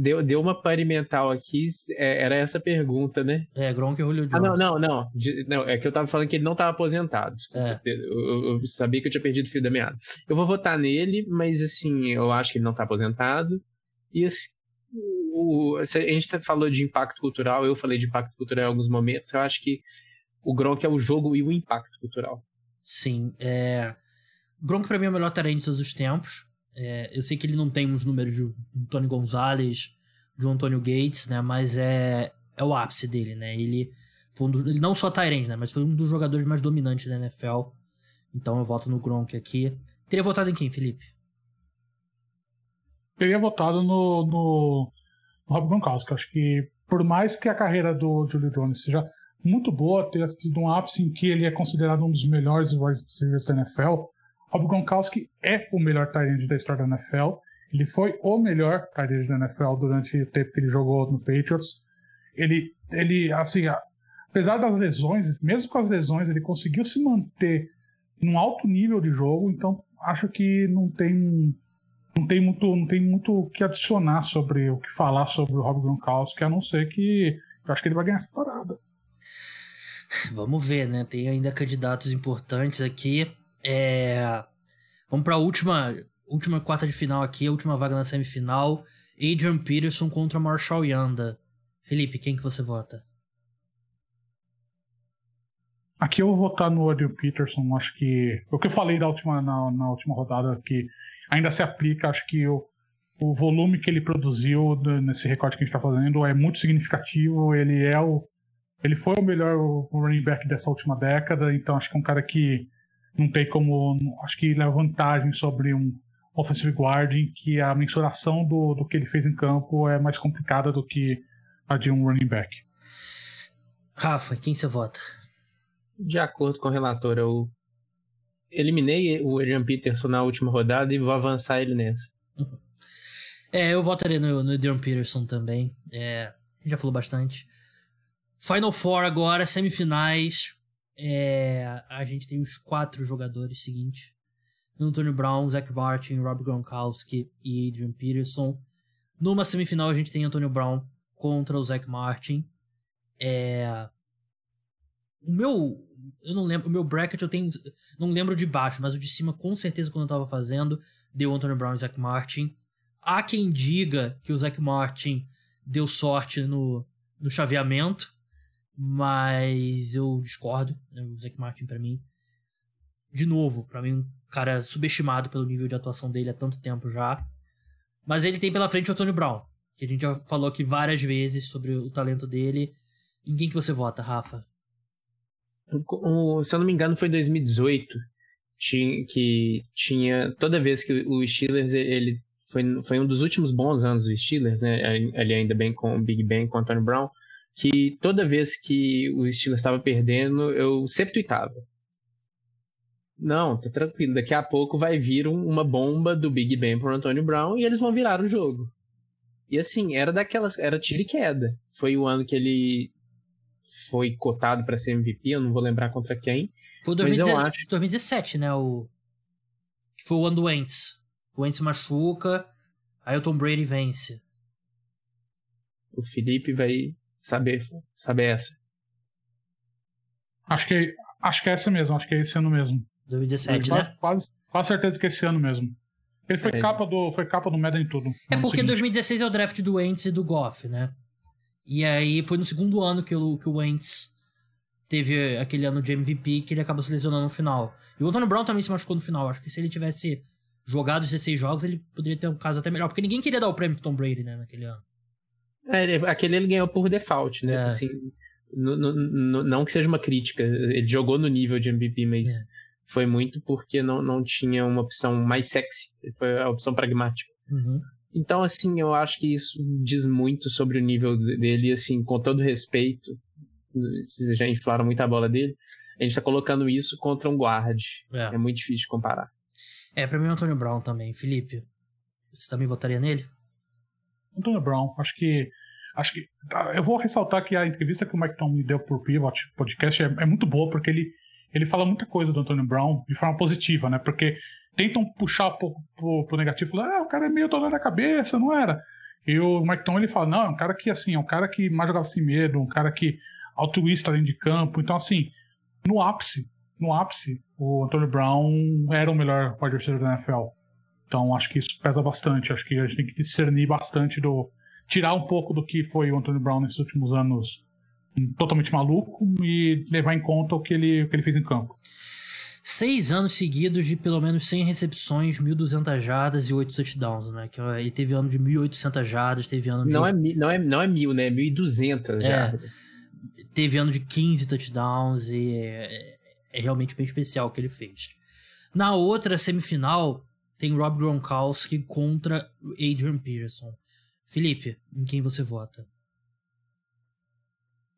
B: Deu, deu uma pane mental aqui, é, era essa pergunta, né?
A: É, Gronk e Julio Jones.
B: Ah, não, não, não, não. É que eu tava falando que ele não tava aposentado. Desculpa. É. Eu, eu, sabia que eu tinha perdido o fio da meada. Eu vou votar nele, mas assim, eu acho que ele não tá aposentado. E assim, o, a gente falou de impacto cultural, eu falei de impacto cultural em alguns momentos. Eu acho que o Gronk é o jogo e o impacto cultural.
A: Sim, é. Gronk pra mim é o melhor talento de todos os tempos. É, eu sei que ele não tem os números de Tony Gonzalez, de Antônio Gates, né? Mas é, é o ápice dele, né? Ele foi um ele não só Tyrande, né? Mas foi um dos jogadores mais dominantes da NFL. Então eu voto no Gronk aqui. Teria votado em quem, Felipe?
C: Teria votado no, no, no Rob Gronkowski. Acho que por mais que a carreira do Julio Jones seja muito boa, ter tido um ápice em que ele é considerado um dos melhores wide receivers da NFL, Rob Gronkowski é o melhor tight da história da NFL. Ele foi o melhor tight da NFL durante o tempo que ele jogou no Patriots. Ele, ele assim, apesar das lesões, mesmo com as lesões, ele conseguiu se manter num alto nível de jogo. Então, acho que não tem não tem muito não tem muito o que adicionar sobre o que falar sobre o Rob Gronkowski, a não ser que eu acho que ele vai ganhar essa parada.
A: Vamos ver, né? Tem ainda candidatos importantes aqui. É... Vamos para a última, última quarta de final aqui, a última vaga na semifinal. Adrian Peterson contra Marshall Yanda. Felipe, quem que você vota?
C: Aqui eu vou votar no Adrian Peterson. Acho que o que eu falei da última, na, na última rodada que ainda se aplica. Acho que o, o volume que ele produziu nesse recorde que a gente está fazendo é muito significativo. Ele é o ele foi o melhor running back dessa última década, então acho que é um cara que não tem como. Acho que leva vantagem sobre um offensive guard em que a mensuração do, do que ele fez em campo é mais complicada do que a de um running back.
A: Rafa, quem você vota?
B: De acordo com o relator, eu, eliminei o Adrian Peterson na última rodada e vou avançar ele nessa.
A: É, eu votaria no, no Adrian Peterson também. É, já falou bastante. Final Four agora, semifinais. É, a gente tem os quatro jogadores seguintes. Anthony Brown, Zach Martin, Rob Gronkowski e Adrian Peterson. Numa semifinal a gente tem Antonio Brown contra o Zach Martin. É... O meu. Eu não lembro. O meu bracket eu tenho. Não lembro de baixo, mas o de cima, com certeza, quando eu tava fazendo, deu Antonio Brown e Zach Martin. Há quem diga que o Zach Martin deu sorte no, no chaveamento, mas eu discordo. Né? O Zach Martin, para mim, de novo, para mim, um cara subestimado pelo nível de atuação dele há tanto tempo já. Mas ele tem pela frente o Antônio Brown, que a gente já falou aqui várias vezes sobre o talento dele. Em quem que você vota, Rafa?
B: Se eu não me engano, foi 2018 tinha, que tinha. Toda vez que o Steelers ele foi, foi um dos últimos bons anos do Steelers, né? Ali ainda bem com o Big Ben, com o Antônio Brown, que toda vez que o Steelers estava perdendo, eu sempre tweetava. Não, tá tranquilo. Daqui a pouco vai vir um, uma bomba do Big Ben pro Antônio Brown e eles vão virar o jogo. E assim, era daquelas. Era tiro e queda. Foi o ano que ele foi cotado para ser MVP, eu não vou lembrar contra quem.
A: Foi 2017, acho... 2017 né? O... Que foi o ano do Wentz. O Wentz machuca, aí o Tom Brady vence.
B: O Felipe vai saber, saber essa.
C: Acho que, acho que é essa mesmo, acho que é esse ano mesmo.
A: 2017, né?
C: Quase, quase, quase certeza que é esse ano mesmo. Ele foi, é. capa, do, foi capa do Madden tudo.
A: É porque seguinte. 2016 é o draft do Wentz e do Goff, né? E aí foi no segundo ano que o, que o Wentz teve aquele ano de MVP que ele acabou se lesionando no final. E o Antônio Brown também se machucou no final. Acho que se ele tivesse jogado os 16 jogos, ele poderia ter um caso até melhor. Porque ninguém queria dar o prêmio pro Tom Brady, né, naquele ano.
B: É, aquele ele ganhou por default, né? É. Assim, não que seja uma crítica. Ele jogou no nível de MVP, mas... É foi muito porque não, não tinha uma opção mais sexy, foi a opção pragmática.
A: Uhum.
B: Então, assim, eu acho que isso diz muito sobre o nível dele, assim, com todo respeito, vocês já inflaram muito a bola dele, a gente tá colocando isso contra um guard. É, é muito difícil de comparar.
A: É, pra mim é o Antônio Brown também. Felipe, você também votaria nele?
C: Antônio Brown, acho que acho que tá, eu vou ressaltar que a entrevista que o Mike Tom me deu por Pivot podcast é, é muito boa porque ele ele fala muita coisa do Antônio Brown de forma positiva, né? Porque tentam puxar pouco pro, pro negativo, falar, ah, o cara é meio dor na cabeça, não era? E o Mike Tom ele fala, não, é um cara que assim, é um cara que mais jogava sem medo, um cara que altruísta dentro de campo. Então, assim, no ápice, no ápice, o Antônio Brown era o melhor wide receiver da NFL. Então, acho que isso pesa bastante. Acho que a gente tem que discernir bastante do. tirar um pouco do que foi o Antônio Brown nesses últimos anos totalmente maluco e levar em conta o que ele, o que ele fez em campo.
A: Seis anos seguidos de pelo menos 100 recepções, 1.200 jardas e 8 touchdowns, né? Que ele teve ano de 1.800 jardas, teve ano de...
B: Não é, não é, não é mil, né? 1.200 é, jardas.
A: Teve ano de 15 touchdowns e é, é realmente bem especial o que ele fez. Na outra semifinal, tem Rob Gronkowski contra Adrian Peterson. Felipe, em quem você vota?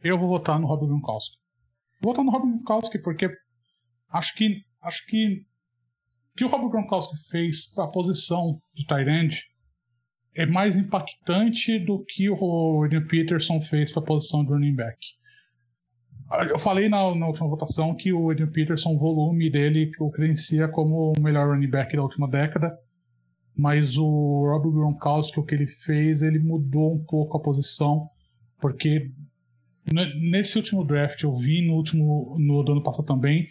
C: Eu vou votar no Rob Gronkowski. Vou votar no Rob Gronkowski porque acho que acho que que o Rob Gronkowski fez para a posição de Tyrande é mais impactante do que o Adrian Peterson fez para a posição de running back. Eu falei na, na, última votação que o Adrian Peterson, o volume dele, o credencia como o melhor running back da última década, mas o Rob Gronkowski, o que ele fez, ele mudou um pouco a posição, porque Nesse último draft, eu vi no último no do ano passado também,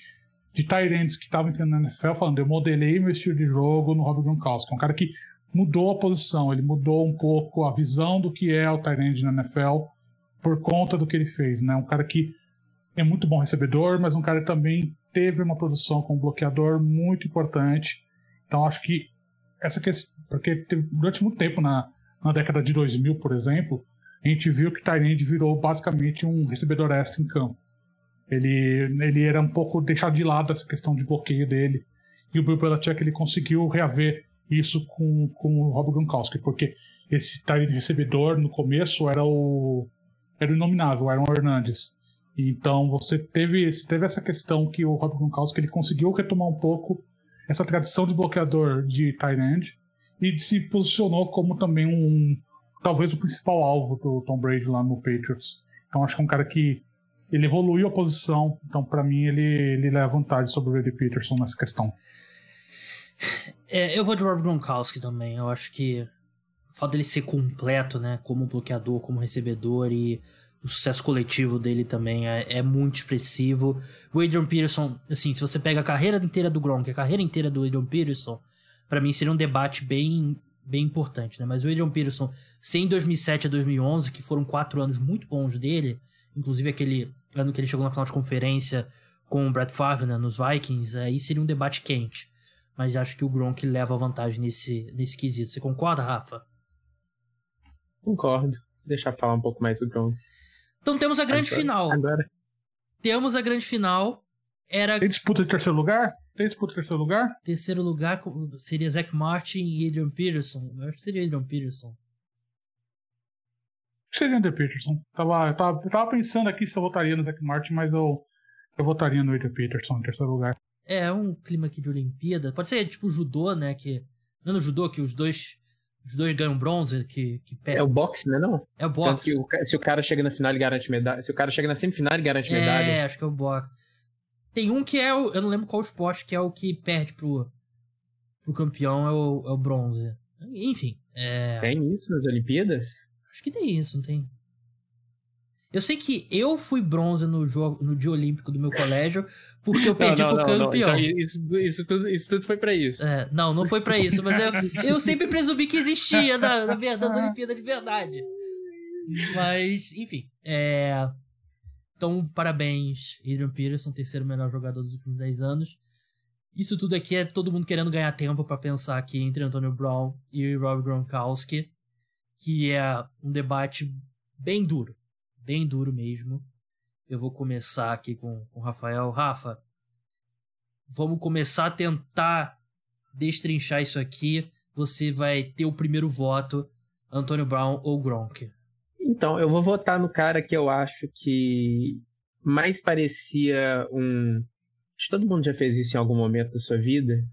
C: de Tyrants que estavam entrando na NFL falando, eu modelei meu estilo de jogo no Rob Gronkowski. É um cara que mudou a posição, ele mudou um pouco a visão do que é o Tyrant na NFL por conta do que ele fez, né? Um cara que é muito bom recebedor, mas um cara que também teve uma produção como bloqueador muito importante. Então acho que essa questão, porque durante muito tempo na, na década de 2000, por exemplo, a gente viu que Tyrande virou basicamente um recebedor extra em campo. Ele, ele era um pouco deixado de lado essa questão de bloqueio dele. E o Bill Belichick ele conseguiu reaver isso com, com o Rob Gronkowski, porque esse Tyrande recebedor no começo era o era o inominável, Aaron Hernandez. Então você teve, você teve essa questão que o Rob Gronkowski ele conseguiu retomar um pouco essa tradição de bloqueador de tight end e se posicionou como também um talvez o principal alvo do Tom Brady lá no Patriots. Então acho que é um cara que ele evoluiu a posição, então para mim ele, ele leva vantagem sobre o Brady Peterson nessa questão.
A: É, eu vou de Rob Gronkowski também. Eu acho que o fato dele ser completo, né, como bloqueador, como recebedor e o sucesso coletivo dele também é, é, muito expressivo. O Adrian Peterson, assim, se você pega a carreira inteira do Gronk, a carreira inteira do Adrian Peterson, para mim seria um debate bem, bem importante, né? Mas o Adrian Peterson, sem 2007 a 2011, que foram quatro anos muito bons dele, inclusive aquele ano que ele chegou na final de conferência com o Brett Favre né, nos Vikings, aí seria um debate quente. Mas acho que o Gronk leva vantagem nesse, nesse quesito. Você concorda, Rafa?
B: Concordo. Deixa eu falar um pouco mais do Gronk.
A: Então temos a grande
B: agora,
A: final.
B: Agora.
A: Temos a grande final. Era.
C: Tem disputa de terceiro lugar? Tem disputa de terceiro lugar?
A: Terceiro lugar seria Zach Martin e Adrian Peterson. Eu acho que seria Adrian Peterson.
C: Seria Adrian Peterson. Tava, tava, tava pensando aqui se eu votaria no Zach Martin, mas eu, eu votaria no Adrian Peterson em terceiro lugar.
A: É, um clima aqui de Olimpíada. Pode ser tipo judô, né? Que. Não é no judô que os dois os dois ganham bronze, que, que
B: É o boxe, né? Não?
A: É o boxe.
B: O, se o cara chega na final, ele garante medalha. Se o cara chega na semifinal, ele garante
A: é,
B: medalha.
A: É, acho que é o boxe. Tem um que é o. Eu não lembro qual esporte, que é o que perde pro, pro campeão, é o, é o bronze. Enfim. É...
B: Tem isso nas Olimpíadas?
A: Acho que tem isso, não tem? Eu sei que eu fui bronze no jogo no dia olímpico do meu colégio porque eu perdi não, não, pro campeão. Não,
B: então, isso, isso, tudo, isso tudo foi para isso.
A: É, não, não foi para isso, mas eu, eu sempre presumi que existia na, na, das Olimpíadas de verdade. Mas, enfim. É... Então, parabéns, Adrian Peterson, terceiro melhor jogador dos últimos 10 anos. Isso tudo aqui é todo mundo querendo ganhar tempo para pensar aqui entre Antonio Brown e Rob Gronkowski, que é um debate bem duro bem duro mesmo. Eu vou começar aqui com, com o Rafael. Rafa, vamos começar a tentar destrinchar isso aqui. Você vai ter o primeiro voto, Antônio Brown ou Gronk.
B: Então, eu vou votar no cara que eu acho que mais parecia um. Acho que todo mundo já fez isso em algum momento da sua vida.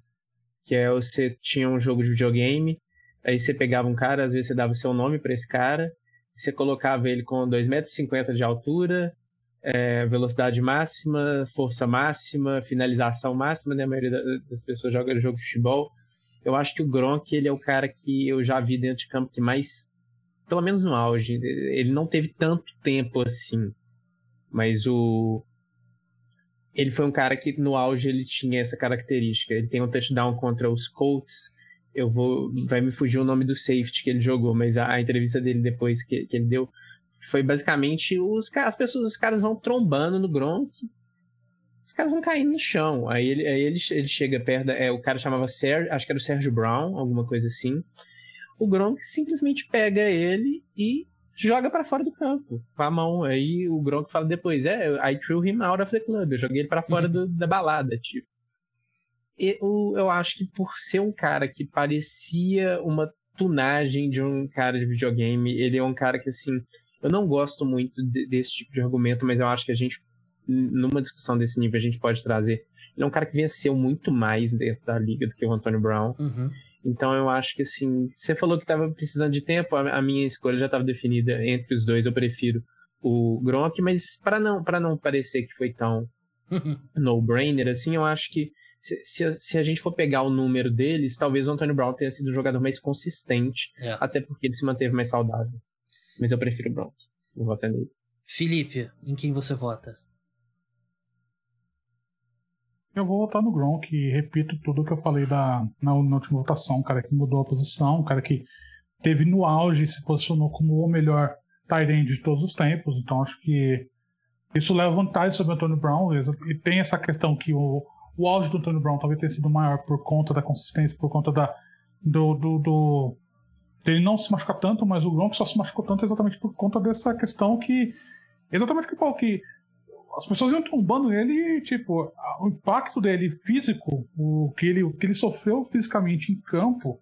B: Que é você tinha um jogo de videogame, aí você pegava um cara, às vezes você dava seu nome para esse cara, você colocava ele com 2,50 metros de altura, é, velocidade máxima, força máxima, finalização máxima, né? A maioria das pessoas joga jogo de futebol. Eu acho que o Gronk, ele é o cara que eu já vi dentro de campo que mais, pelo menos no auge, ele não teve tanto tempo assim, mas o ele foi um cara que no auge ele tinha essa característica. Ele tem um touchdown contra os Colts, eu vou. Vai me fugir o nome do safety que ele jogou, mas a, a entrevista dele depois que, que ele deu foi basicamente os as pessoas, os caras vão trombando no Gronk. Os caras vão caindo no chão. Aí ele, aí ele, ele chega perto. É, o cara chamava Sérgio, acho que era o Sérgio Brown, alguma coisa assim. O Gronk simplesmente pega ele e joga para fora do campo com a mão. Aí o Gronk fala depois: É, I threw him out of the club. Eu joguei ele para fora do, da balada, tipo eu, eu acho que por ser um cara que parecia uma tunagem de um cara de videogame, ele é um cara que, assim, eu não gosto muito de, desse tipo de argumento, mas eu acho que a gente, numa discussão desse nível, a gente pode trazer. Ele é um cara que venceu muito mais dentro da liga do que o Antônio Brown.
A: Uhum.
B: Então eu acho que, assim, você falou que estava precisando de tempo, a, a minha escolha já estava definida entre os dois, eu prefiro o Gronk, mas para não, não parecer que foi tão no-brainer, assim, eu acho que se, se, se, a gente for pegar o número deles, talvez o Antônio Brown tenha sido um jogador mais consistente,
A: é.
B: até porque ele se manteve mais saudável. Mas eu prefiro o Brown. Eu voto nele.
A: Felipe, em quem você vota?
C: Eu vou votar no Gronk e repito tudo que eu falei da, na, na última votação. O cara que mudou a posição, o cara que teve no auge e se posicionou como o melhor tight end de todos os tempos. Então acho que isso leva vantagem sobre o Antônio Brown. E tem essa questão que o, o auge do Antônio Brown talvez tenha sido maior por conta da consistência, por conta da, do, do, do ele não se machucar tanto, mas o Gronk só se machucou tanto exatamente por conta dessa questão que exatamente o que eu falo que as pessoas iam tombando ele e, tipo, o impacto dele físico, o que ele, o que ele sofreu fisicamente em campo,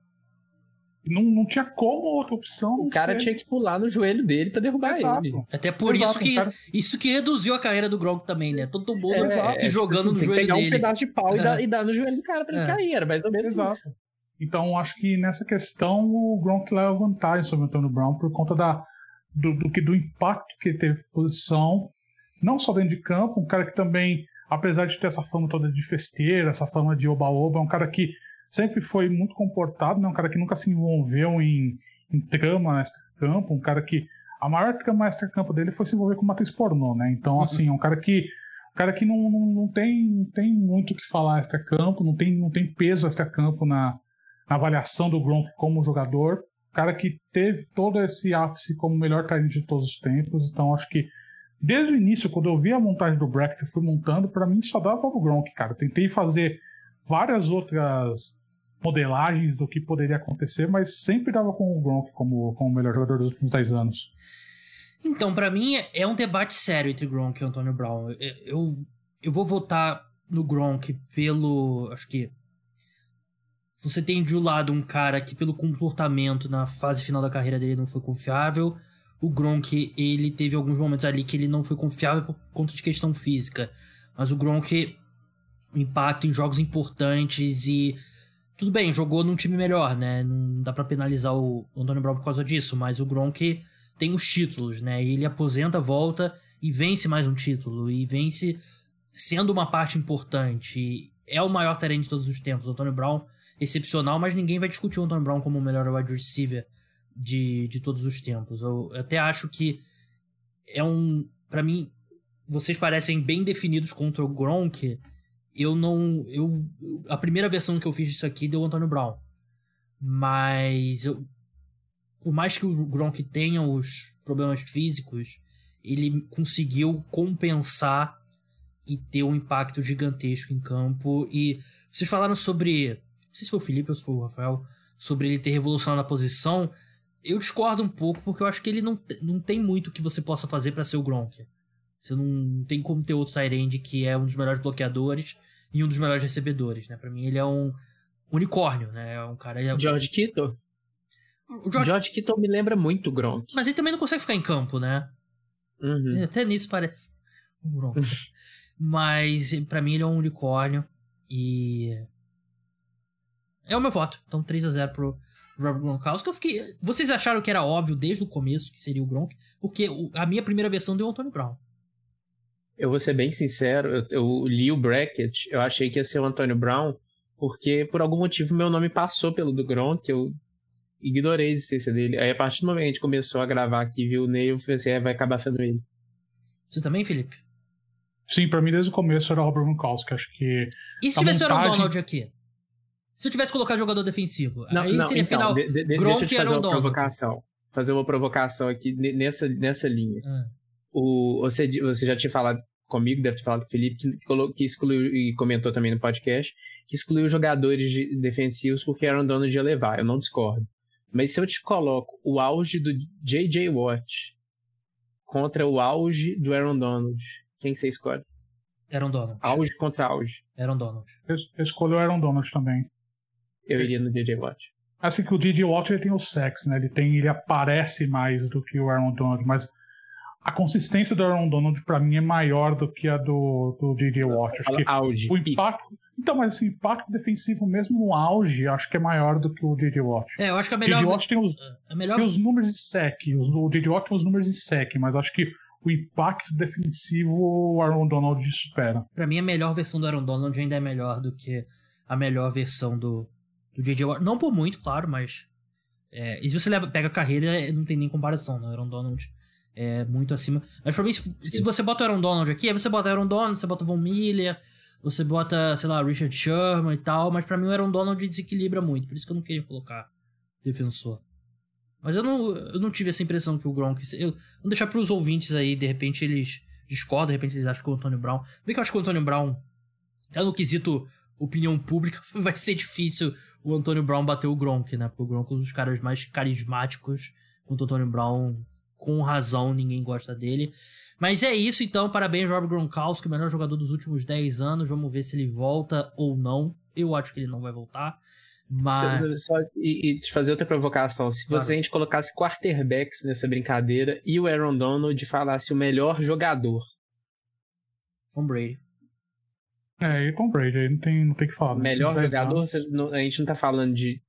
C: Não, não tinha como outra opção.
B: O cara
C: ser.
B: tinha que pular no joelho dele pra derrubar
C: Exato.
B: ele.
A: Até por
C: Exato,
A: isso que
C: cara.
A: isso que reduziu a carreira do Gronk também, né? Todo mundo
C: É,
A: se
B: é,
A: jogando
B: tipo assim,
A: no
B: tem que
A: joelho
B: pegar
A: dele.
B: um pedaço de pau e,
A: É.
B: dar, e dar no joelho do cara pra ele
A: É.
B: cair. Era mais ou menos
C: Exato.
B: isso.
C: Então acho que nessa questão o Gronk leva vantagem sobre o Antônio Brown por conta da, do, do, que- do impacto que ele teve posição, não só dentro de campo, um cara que também, apesar de ter essa fama toda de festeira, essa fama de oba-oba, é um cara que sempre foi muito comportado, né? um cara que nunca se envolveu em, em trama extra-campo, um cara que a maior trama extra-campo dele foi se envolver com matriz pornô, né? Então, assim, é um cara que um cara que não, não, não tem, não tem muito o que falar extra-campo, não tem, não tem peso extra-campo na, na avaliação do Gronk como jogador. Um cara que teve todo esse ápice como o melhor talento de todos os tempos. Então, acho que desde o início, quando eu vi a montagem do bracket e fui montando, para mim só dava o Gronk, cara. Eu tentei fazer várias outras modelagens do que poderia acontecer, mas sempre dava com o Gronk como, como o melhor jogador dos últimos 10 anos.
A: Então, pra mim, é- um debate sério entre Gronk e Antônio Brown. Eu, eu vou votar no Gronk pelo. Acho que. Você tem de um lado um cara que, pelo comportamento na fase final da carreira dele, não foi confiável. O Gronk, ele teve alguns momentos ali que ele não foi confiável por conta de questão física. Mas o Gronk, impacto em jogos importantes e. Tudo bem, jogou num time melhor, né? Não dá pra penalizar o Antônio Brown por causa disso, mas o Gronk tem os títulos, né? E ele aposenta, volta e vence mais um título. E vence sendo uma parte importante. E é o maior talento de todos os tempos. O Antônio Brown, excepcional, mas ninguém vai discutir o Antônio Brown como o melhor wide receiver de, de todos os tempos. Eu até acho que é um. para mim, vocês parecem bem definidos contra o Gronk. Eu não. Eu, a primeira versão que eu fiz disso aqui deu o Antônio Brown. Mas eu, por mais que o Gronk tenha os problemas físicos, ele conseguiu compensar e ter um impacto gigantesco em campo. E vocês falaram sobre. Não sei se foi o Felipe ou se foi o Rafael, sobre ele ter revolucionado a posição. Eu discordo um pouco, porque eu acho que ele não, não tem muito que você possa fazer para ser o Gronk. Você não tem como ter outro Tyrande que é um dos melhores bloqueadores e um dos melhores recebedores, né? Para mim ele é um unicórnio, né? É um cara.
B: George Kittle?
A: O George-
B: George Kittle me lembra muito Gronk.
A: Mas ele também não consegue ficar em campo, né?
B: Uhum.
A: Até nisso parece um Gronk. Mas pra mim ele é um unicórnio e é o meu voto. Então 3 a 0 pro Robert Gronkowski. Eu fiquei, vocês acharam que era óbvio desde o começo que seria o Gronk? Porque a minha primeira versão deu o Antônio Brown.
B: Eu vou ser bem sincero, eu, eu li o bracket, eu achei que ia ser o Antônio Brown, porque por algum motivo meu nome passou pelo do Gronk, eu ignorei a existência dele. Aí a partir do momento que a gente começou a gravar aqui, viu o Ney, eu falei assim, é, vai acabar sendo ele.
A: Você também, Felipe?
C: Sim, pra mim desde o começo era o Robert Gronkowski. Acho que
A: E se
C: A
A: tivesse o Aaron
C: montagem-
A: Donald aqui? Se eu tivesse colocado jogador defensivo,
B: Não,
A: aí
B: não,
A: seria
B: então,
A: final.
B: de- de-
A: Gronk
B: deixa eu te
A: e
B: fazer
A: Aaron
B: uma
A: Donald.
B: provocação. Fazer uma provocação aqui ne- nessa, nessa linha.
A: Ah,
B: O, você, você já tinha falado comigo, deve ter falado com o Felipe, que, que excluiu, e comentou também no podcast, que excluiu jogadores de- defensivos porque Aaron Donald ia levar. Eu não discordo. Mas se eu te coloco o auge do J.J. Watt contra o auge do Aaron Donald, quem você escolhe?
A: Aaron Donald.
B: Auge contra auge.
A: Aaron Donald.
C: eu, eu escolhi o Aaron Donald também.
B: Eu iria no J.J. Watt.
C: Assim que o Didi Watt ele tem o sex, né? Ele tem, ele aparece mais do que o Aaron Donald, mas a consistência do Aaron Donald pra mim é maior do que a do, do Didi Watt. Acho que
B: auge.
C: o impacto, então, mas assim, o impacto defensivo mesmo no auge, acho que é maior do que o Didi Watt.
A: É, eu acho que a
C: O
A: melhor.
C: Didi Watt tem os,
A: A melhor
C: tem os números de sec, os, o Didi Watt tem os números de sec, mas acho que o impacto defensivo o Aaron Donald supera.
A: Pra mim, a melhor versão do Aaron Donald ainda é melhor do que a melhor versão do, do J.J. Watt. Não por muito, claro, mas. É, e se você leva, pega a carreira, é, não tem nem comparação, né? O Aaron Donald é muito acima. Mas pra mim, se, se você bota o Aaron Donald aqui, aí você bota o Aaron Donald, você bota o Von Miller, você bota, sei lá, Richard Sherman e tal, mas pra mim o Aaron Donald desequilibra muito, por isso que eu não queria colocar defensor. Mas eu não, eu não tive essa impressão que o Gronk. Eu, vamos deixar pros ouvintes aí, de repente eles discordam, de repente eles acham que o Antônio Brown. Bem que eu acho que o Antônio Brown, até no quesito opinião pública, vai ser difícil o Antônio Brown bater o Gronk, né? Porque o Gronk é um dos caras mais carismáticos. Enquanto o Antônio Brown, com razão, ninguém gosta dele. Mas é isso então, parabéns, Rob Gronkowski, o melhor jogador dos últimos 10 anos. Vamos ver se ele volta ou não. Eu acho que ele não vai voltar. Mas...
B: Só, e, e te fazer outra provocação. Se você a gente colocasse quarterbacks nessa brincadeira e o Aaron Donald falasse o melhor jogador.
A: Tom Brady.
C: É, e Tom Brady, aí não tem, não tem que falar.
B: Melhor jogador, a gente não tá falando de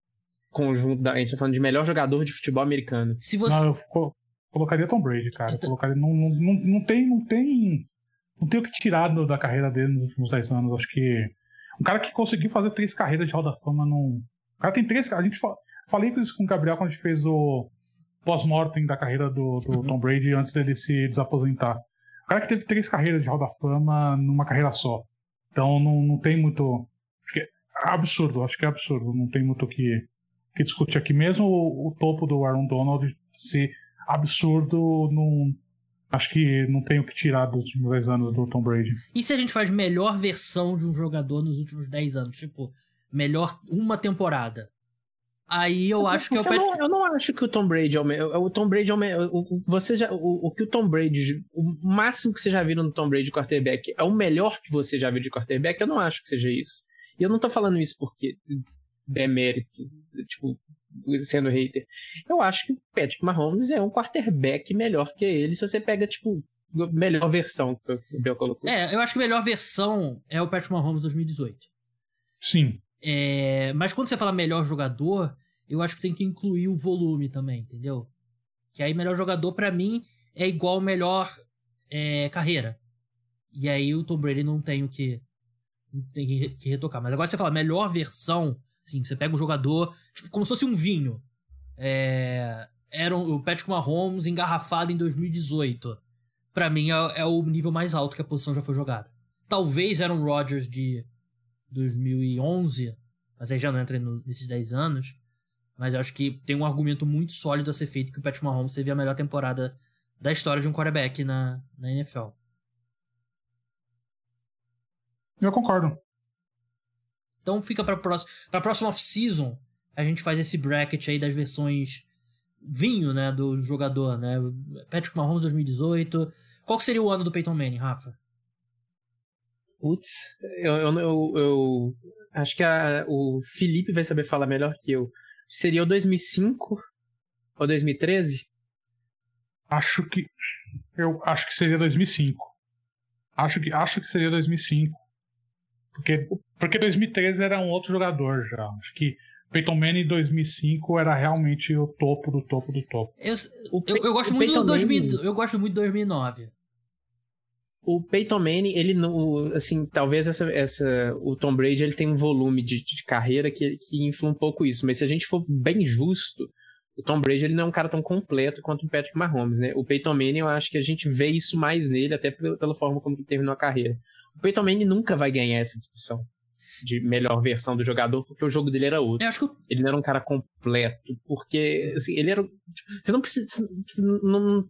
B: conjunto, a gente tá falando de melhor jogador de futebol americano.
A: Se você...
C: Não, eu colocaria Tom Brady, cara. Então... Colocaria, não, não, não, tem, não tem. Não tem o que tirar do, da carreira dele nos últimos 10 anos. Acho que. Um cara que conseguiu fazer três carreiras de Hall da Fama não. O cara tem três. A gente falei isso com o Gabriel quando a gente fez o pós-mortem da carreira do, do uhum. Tom Brady antes dele se desaposentar. O cara que teve três carreiras de Hall da Fama numa carreira só. Então não, não tem muito. Acho que é absurdo, acho que é absurdo. Não tem muito o que, que discutir aqui. Mesmo o, o topo do Aaron Donald ser absurdo, não, acho que não tem o que tirar dos últimos 10 anos do Tom Brady.
A: E se a gente faz melhor versão de um jogador nos últimos 10 anos? Tipo, melhor uma temporada. Aí eu acho que é o
B: eu não, eu não acho que o Tom Brady é o, o Tom Brady é o, o você já o, o, que o Tom Brady o máximo que você já viu no Tom Brady de quarterback é o melhor que você já viu de quarterback eu não acho que seja isso e eu não tô falando isso porque demérito tipo sendo hater. Eu acho que o Patrick Mahomes é um quarterback melhor que ele se você pega, tipo, melhor versão que o Bel colocou.
A: É, eu acho que a melhor versão é o Patrick Mahomes 2018.
C: Sim.
A: É, mas quando você fala melhor jogador, eu acho que tem que incluir o volume também, entendeu? Que aí melhor jogador para mim é igual melhor é, carreira. E aí o Tom Brady não tem o que tem que retocar. Mas agora você fala melhor versão, Sim, você pega um jogador, tipo, como se fosse um vinho. É, era o Patrick Mahomes engarrafado em 2018. Para mim é, é, o nível mais alto que a posição já foi jogada. Talvez Aaron Rodgers de 2011, mas aí já não entra no, nesses 10 anos. Mas eu acho que tem um argumento muito sólido a ser feito que o Patrick Mahomes teve a melhor temporada da história de um quarterback na, na NFL.
C: Eu concordo.
A: Então fica para a próxima off-season, a gente faz esse bracket aí das versões vinho, né, do jogador, né? Patrick Mahomes 2018. Qual seria o ano do Peyton Manning, Rafa?
B: Putz, eu, eu, eu, eu acho que a, o Felipe vai saber falar melhor que eu. Seria o 2005 ou 2013?
C: Acho que eu acho que seria 2005. Acho que acho que seria 2005. Porque, porque 2013 era um outro jogador já. Acho que Peyton Manning em 2005 era realmente o topo do topo do topo.
A: Eu, eu, eu gosto muito do 2000, eu gosto muito de 2009.
B: O Peyton Manning, ele não, assim, talvez essa, essa, o Tom Brady ele tem um volume de, de carreira que, que influi um pouco isso, mas se a gente for bem justo, o Tom Brady ele não é um cara tão completo quanto o Patrick Mahomes, né? O Peyton Manning, eu acho que a gente vê isso mais nele, até pela, pela forma como ele terminou a carreira. O Peyton Manning nunca vai ganhar essa discussão de melhor versão do jogador, porque o jogo dele era outro.
A: Eu acho que...
B: Ele não era um cara completo, porque assim, ele era. Tipo, você não precisa. Tipo, não, não,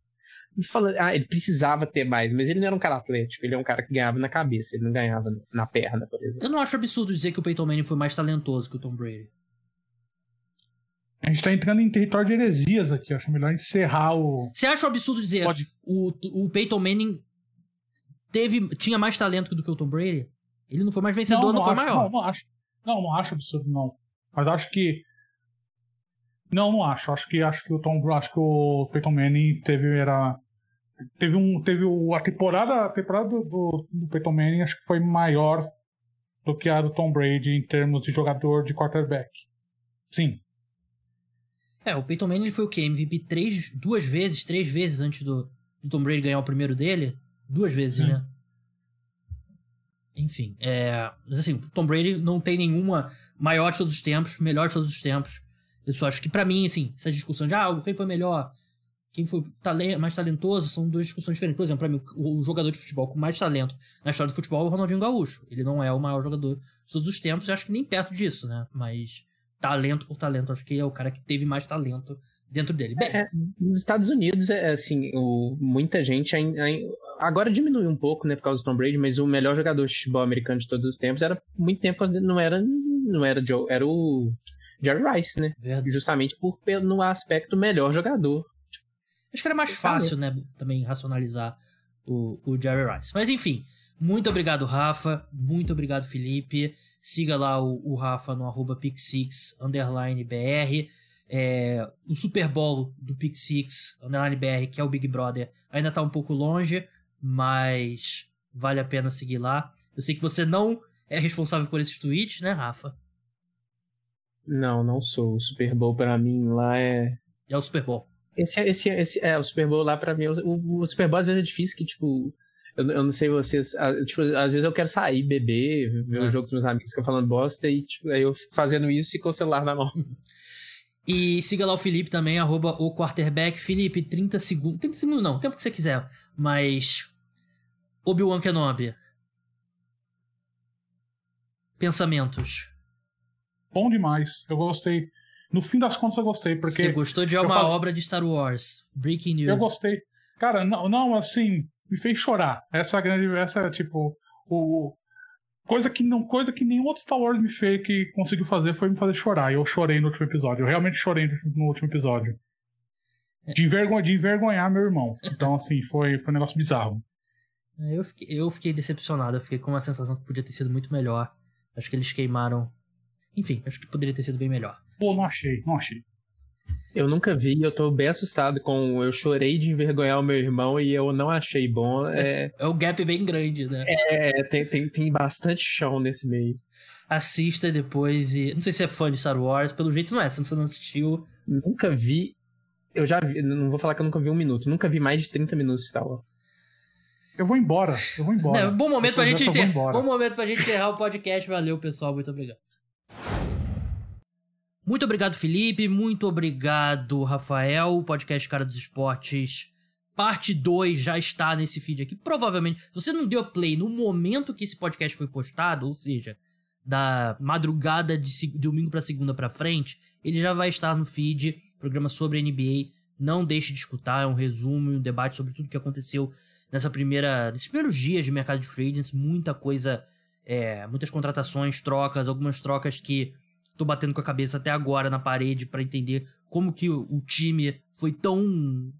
B: fala, ah, ele precisava ter mais, mas ele não era um cara atlético, ele é um cara que ganhava na cabeça, ele não ganhava na perna, por exemplo.
A: Eu não acho absurdo dizer que o Peyton Manning foi mais talentoso que o Tom Brady.
C: A gente tá entrando em território de heresias aqui, acho melhor encerrar o.
A: Você acha absurdo dizer Pode... o, o Peyton Manning teve, tinha mais talento do que o Tom Brady? Ele não foi mais vencedor, não, não, não foi
C: acho,
A: maior.
C: Não, não acho. Não, não acho absurdo, não. Mas acho que. Não, não acho. Acho que acho que o Tom acho que o Peyton Manning teve era teve um teve o, a temporada a temporada do, do, do Peyton Manning acho que foi maior do que a do Tom Brady em termos de jogador de quarterback. Sim.
A: É, o Peyton Manning ele foi o quê? MVP três, duas vezes, três vezes antes do, do Tom Brady ganhar o primeiro dele? Duas vezes, Sim. né? Enfim, é, mas assim, Tom Brady não tem nenhuma maior de todos os tempos, melhor de todos os tempos. Eu só acho que para mim, assim, essa discussão de ah, quem foi melhor, quem foi mais talentoso, são duas discussões diferentes. Por exemplo, para mim, o jogador de futebol com mais talento na história do futebol é o Ronaldinho Gaúcho. Ele não é o maior jogador de todos os tempos, eu acho que nem perto disso, né? Mas talento por talento, acho que é o cara que teve mais talento dentro dele. Bem,
B: é, nos Estados Unidos, é assim, o, muita gente ainda, agora diminuiu um pouco, né, por causa do Tom Brady, mas o melhor jogador de futebol americano de todos os tempos era muito tempo não era não era Joe, era o Jerry Rice, né? Verdade. Justamente por no aspecto melhor jogador.
A: Acho que era mais fácil, né, também racionalizar o, o Jerry Rice. Mas enfim, Muito obrigado, Rafa. Muito obrigado, Felipe. Siga lá o, o Rafa no arroba Pixix underline BR. É, o Super Bowl do Pixix underline BR, que é o Big Brother, ainda tá um pouco longe, mas vale a pena seguir lá. Eu sei que você não é responsável por esses tweets, né, Rafa?
B: Não, não sou. O Super Bowl para mim lá é.
A: É o Super Bowl.
B: Esse, esse, esse, é, o Super Bowl lá pra mim. O, o Super Bowl às vezes é difícil que, tipo. Eu, eu não sei vocês. Tipo, às vezes eu quero sair, beber, ver é. o jogo dos meus amigos que eu falando bosta, e tipo, aí eu fico fazendo isso e com o celular na mão.
A: E siga lá o Felipe também, arroba o quarterback. Felipe, 30 segundos. 30 segundos não, o tempo que você quiser. Mas. Obi-Wan Kenobi. Pensamentos.
C: Bom demais. Eu gostei. No fim das contas, eu gostei. Porque
A: Você gostou de uma falo... obra de Star Wars? Breaking News.
C: Eu gostei. Cara, não, não assim, me fez chorar. Essa é grande. Essa é tipo. O, coisa que não coisa que nenhum outro Star Wars me fez que conseguiu fazer foi me fazer chorar. E eu chorei no último episódio. Eu realmente chorei no último episódio. É. De, envergon de envergonhar meu irmão. Então, assim, foi, foi um negócio bizarro.
A: É, eu fiquei, eu fiquei decepcionado. Eu fiquei com uma sensação que podia ter sido muito melhor. Acho que eles queimaram enfim, acho que poderia ter sido bem melhor.
C: Pô, não achei, não achei.
B: Eu nunca vi, eu tô bem assustado com. Eu chorei de envergonhar o meu irmão e eu não achei bom. É,
A: é um gap bem grande, né?
B: É, tem, tem, tem bastante chão nesse meio.
A: Assista depois e. Não sei se é fã de Star Wars, pelo jeito não é, se você não assistiu.
B: Nunca vi. Eu já vi, não vou falar que eu nunca vi um minuto, nunca vi mais de 30 minutos de Star Wars.
C: Eu vou embora, eu vou embora. É,
A: bom momento pra gente encerrar. Bom momento pra gente encerrar o podcast. Valeu, pessoal. Muito obrigado. Muito obrigado, Felipe. Muito obrigado, Rafael. O podcast Cara dos Esportes, parte 2, já está nesse feed aqui. Provavelmente, se você não deu play no momento que esse podcast foi postado, ou seja, da madrugada de, de domingo para segunda para frente, ele já vai estar no feed. Programa sobre NBA. Não deixe de escutar. É um resumo, um debate sobre tudo que aconteceu nessa primeira, nesses primeiros dias de mercado de free agents. Muita coisa, é, muitas contratações, trocas, algumas trocas que tô batendo com a cabeça até agora na parede para entender como que o, o, time foi tão.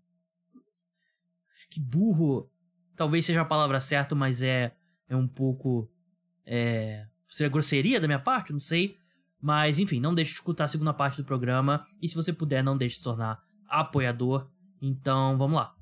A: Que burro. Talvez seja a palavra certa, mas é, é um pouco. É, seria grosseria da minha parte? Não sei. Mas, enfim, não deixe de escutar a segunda parte do programa. E se você puder, não deixe de se tornar apoiador. Então, vamos lá.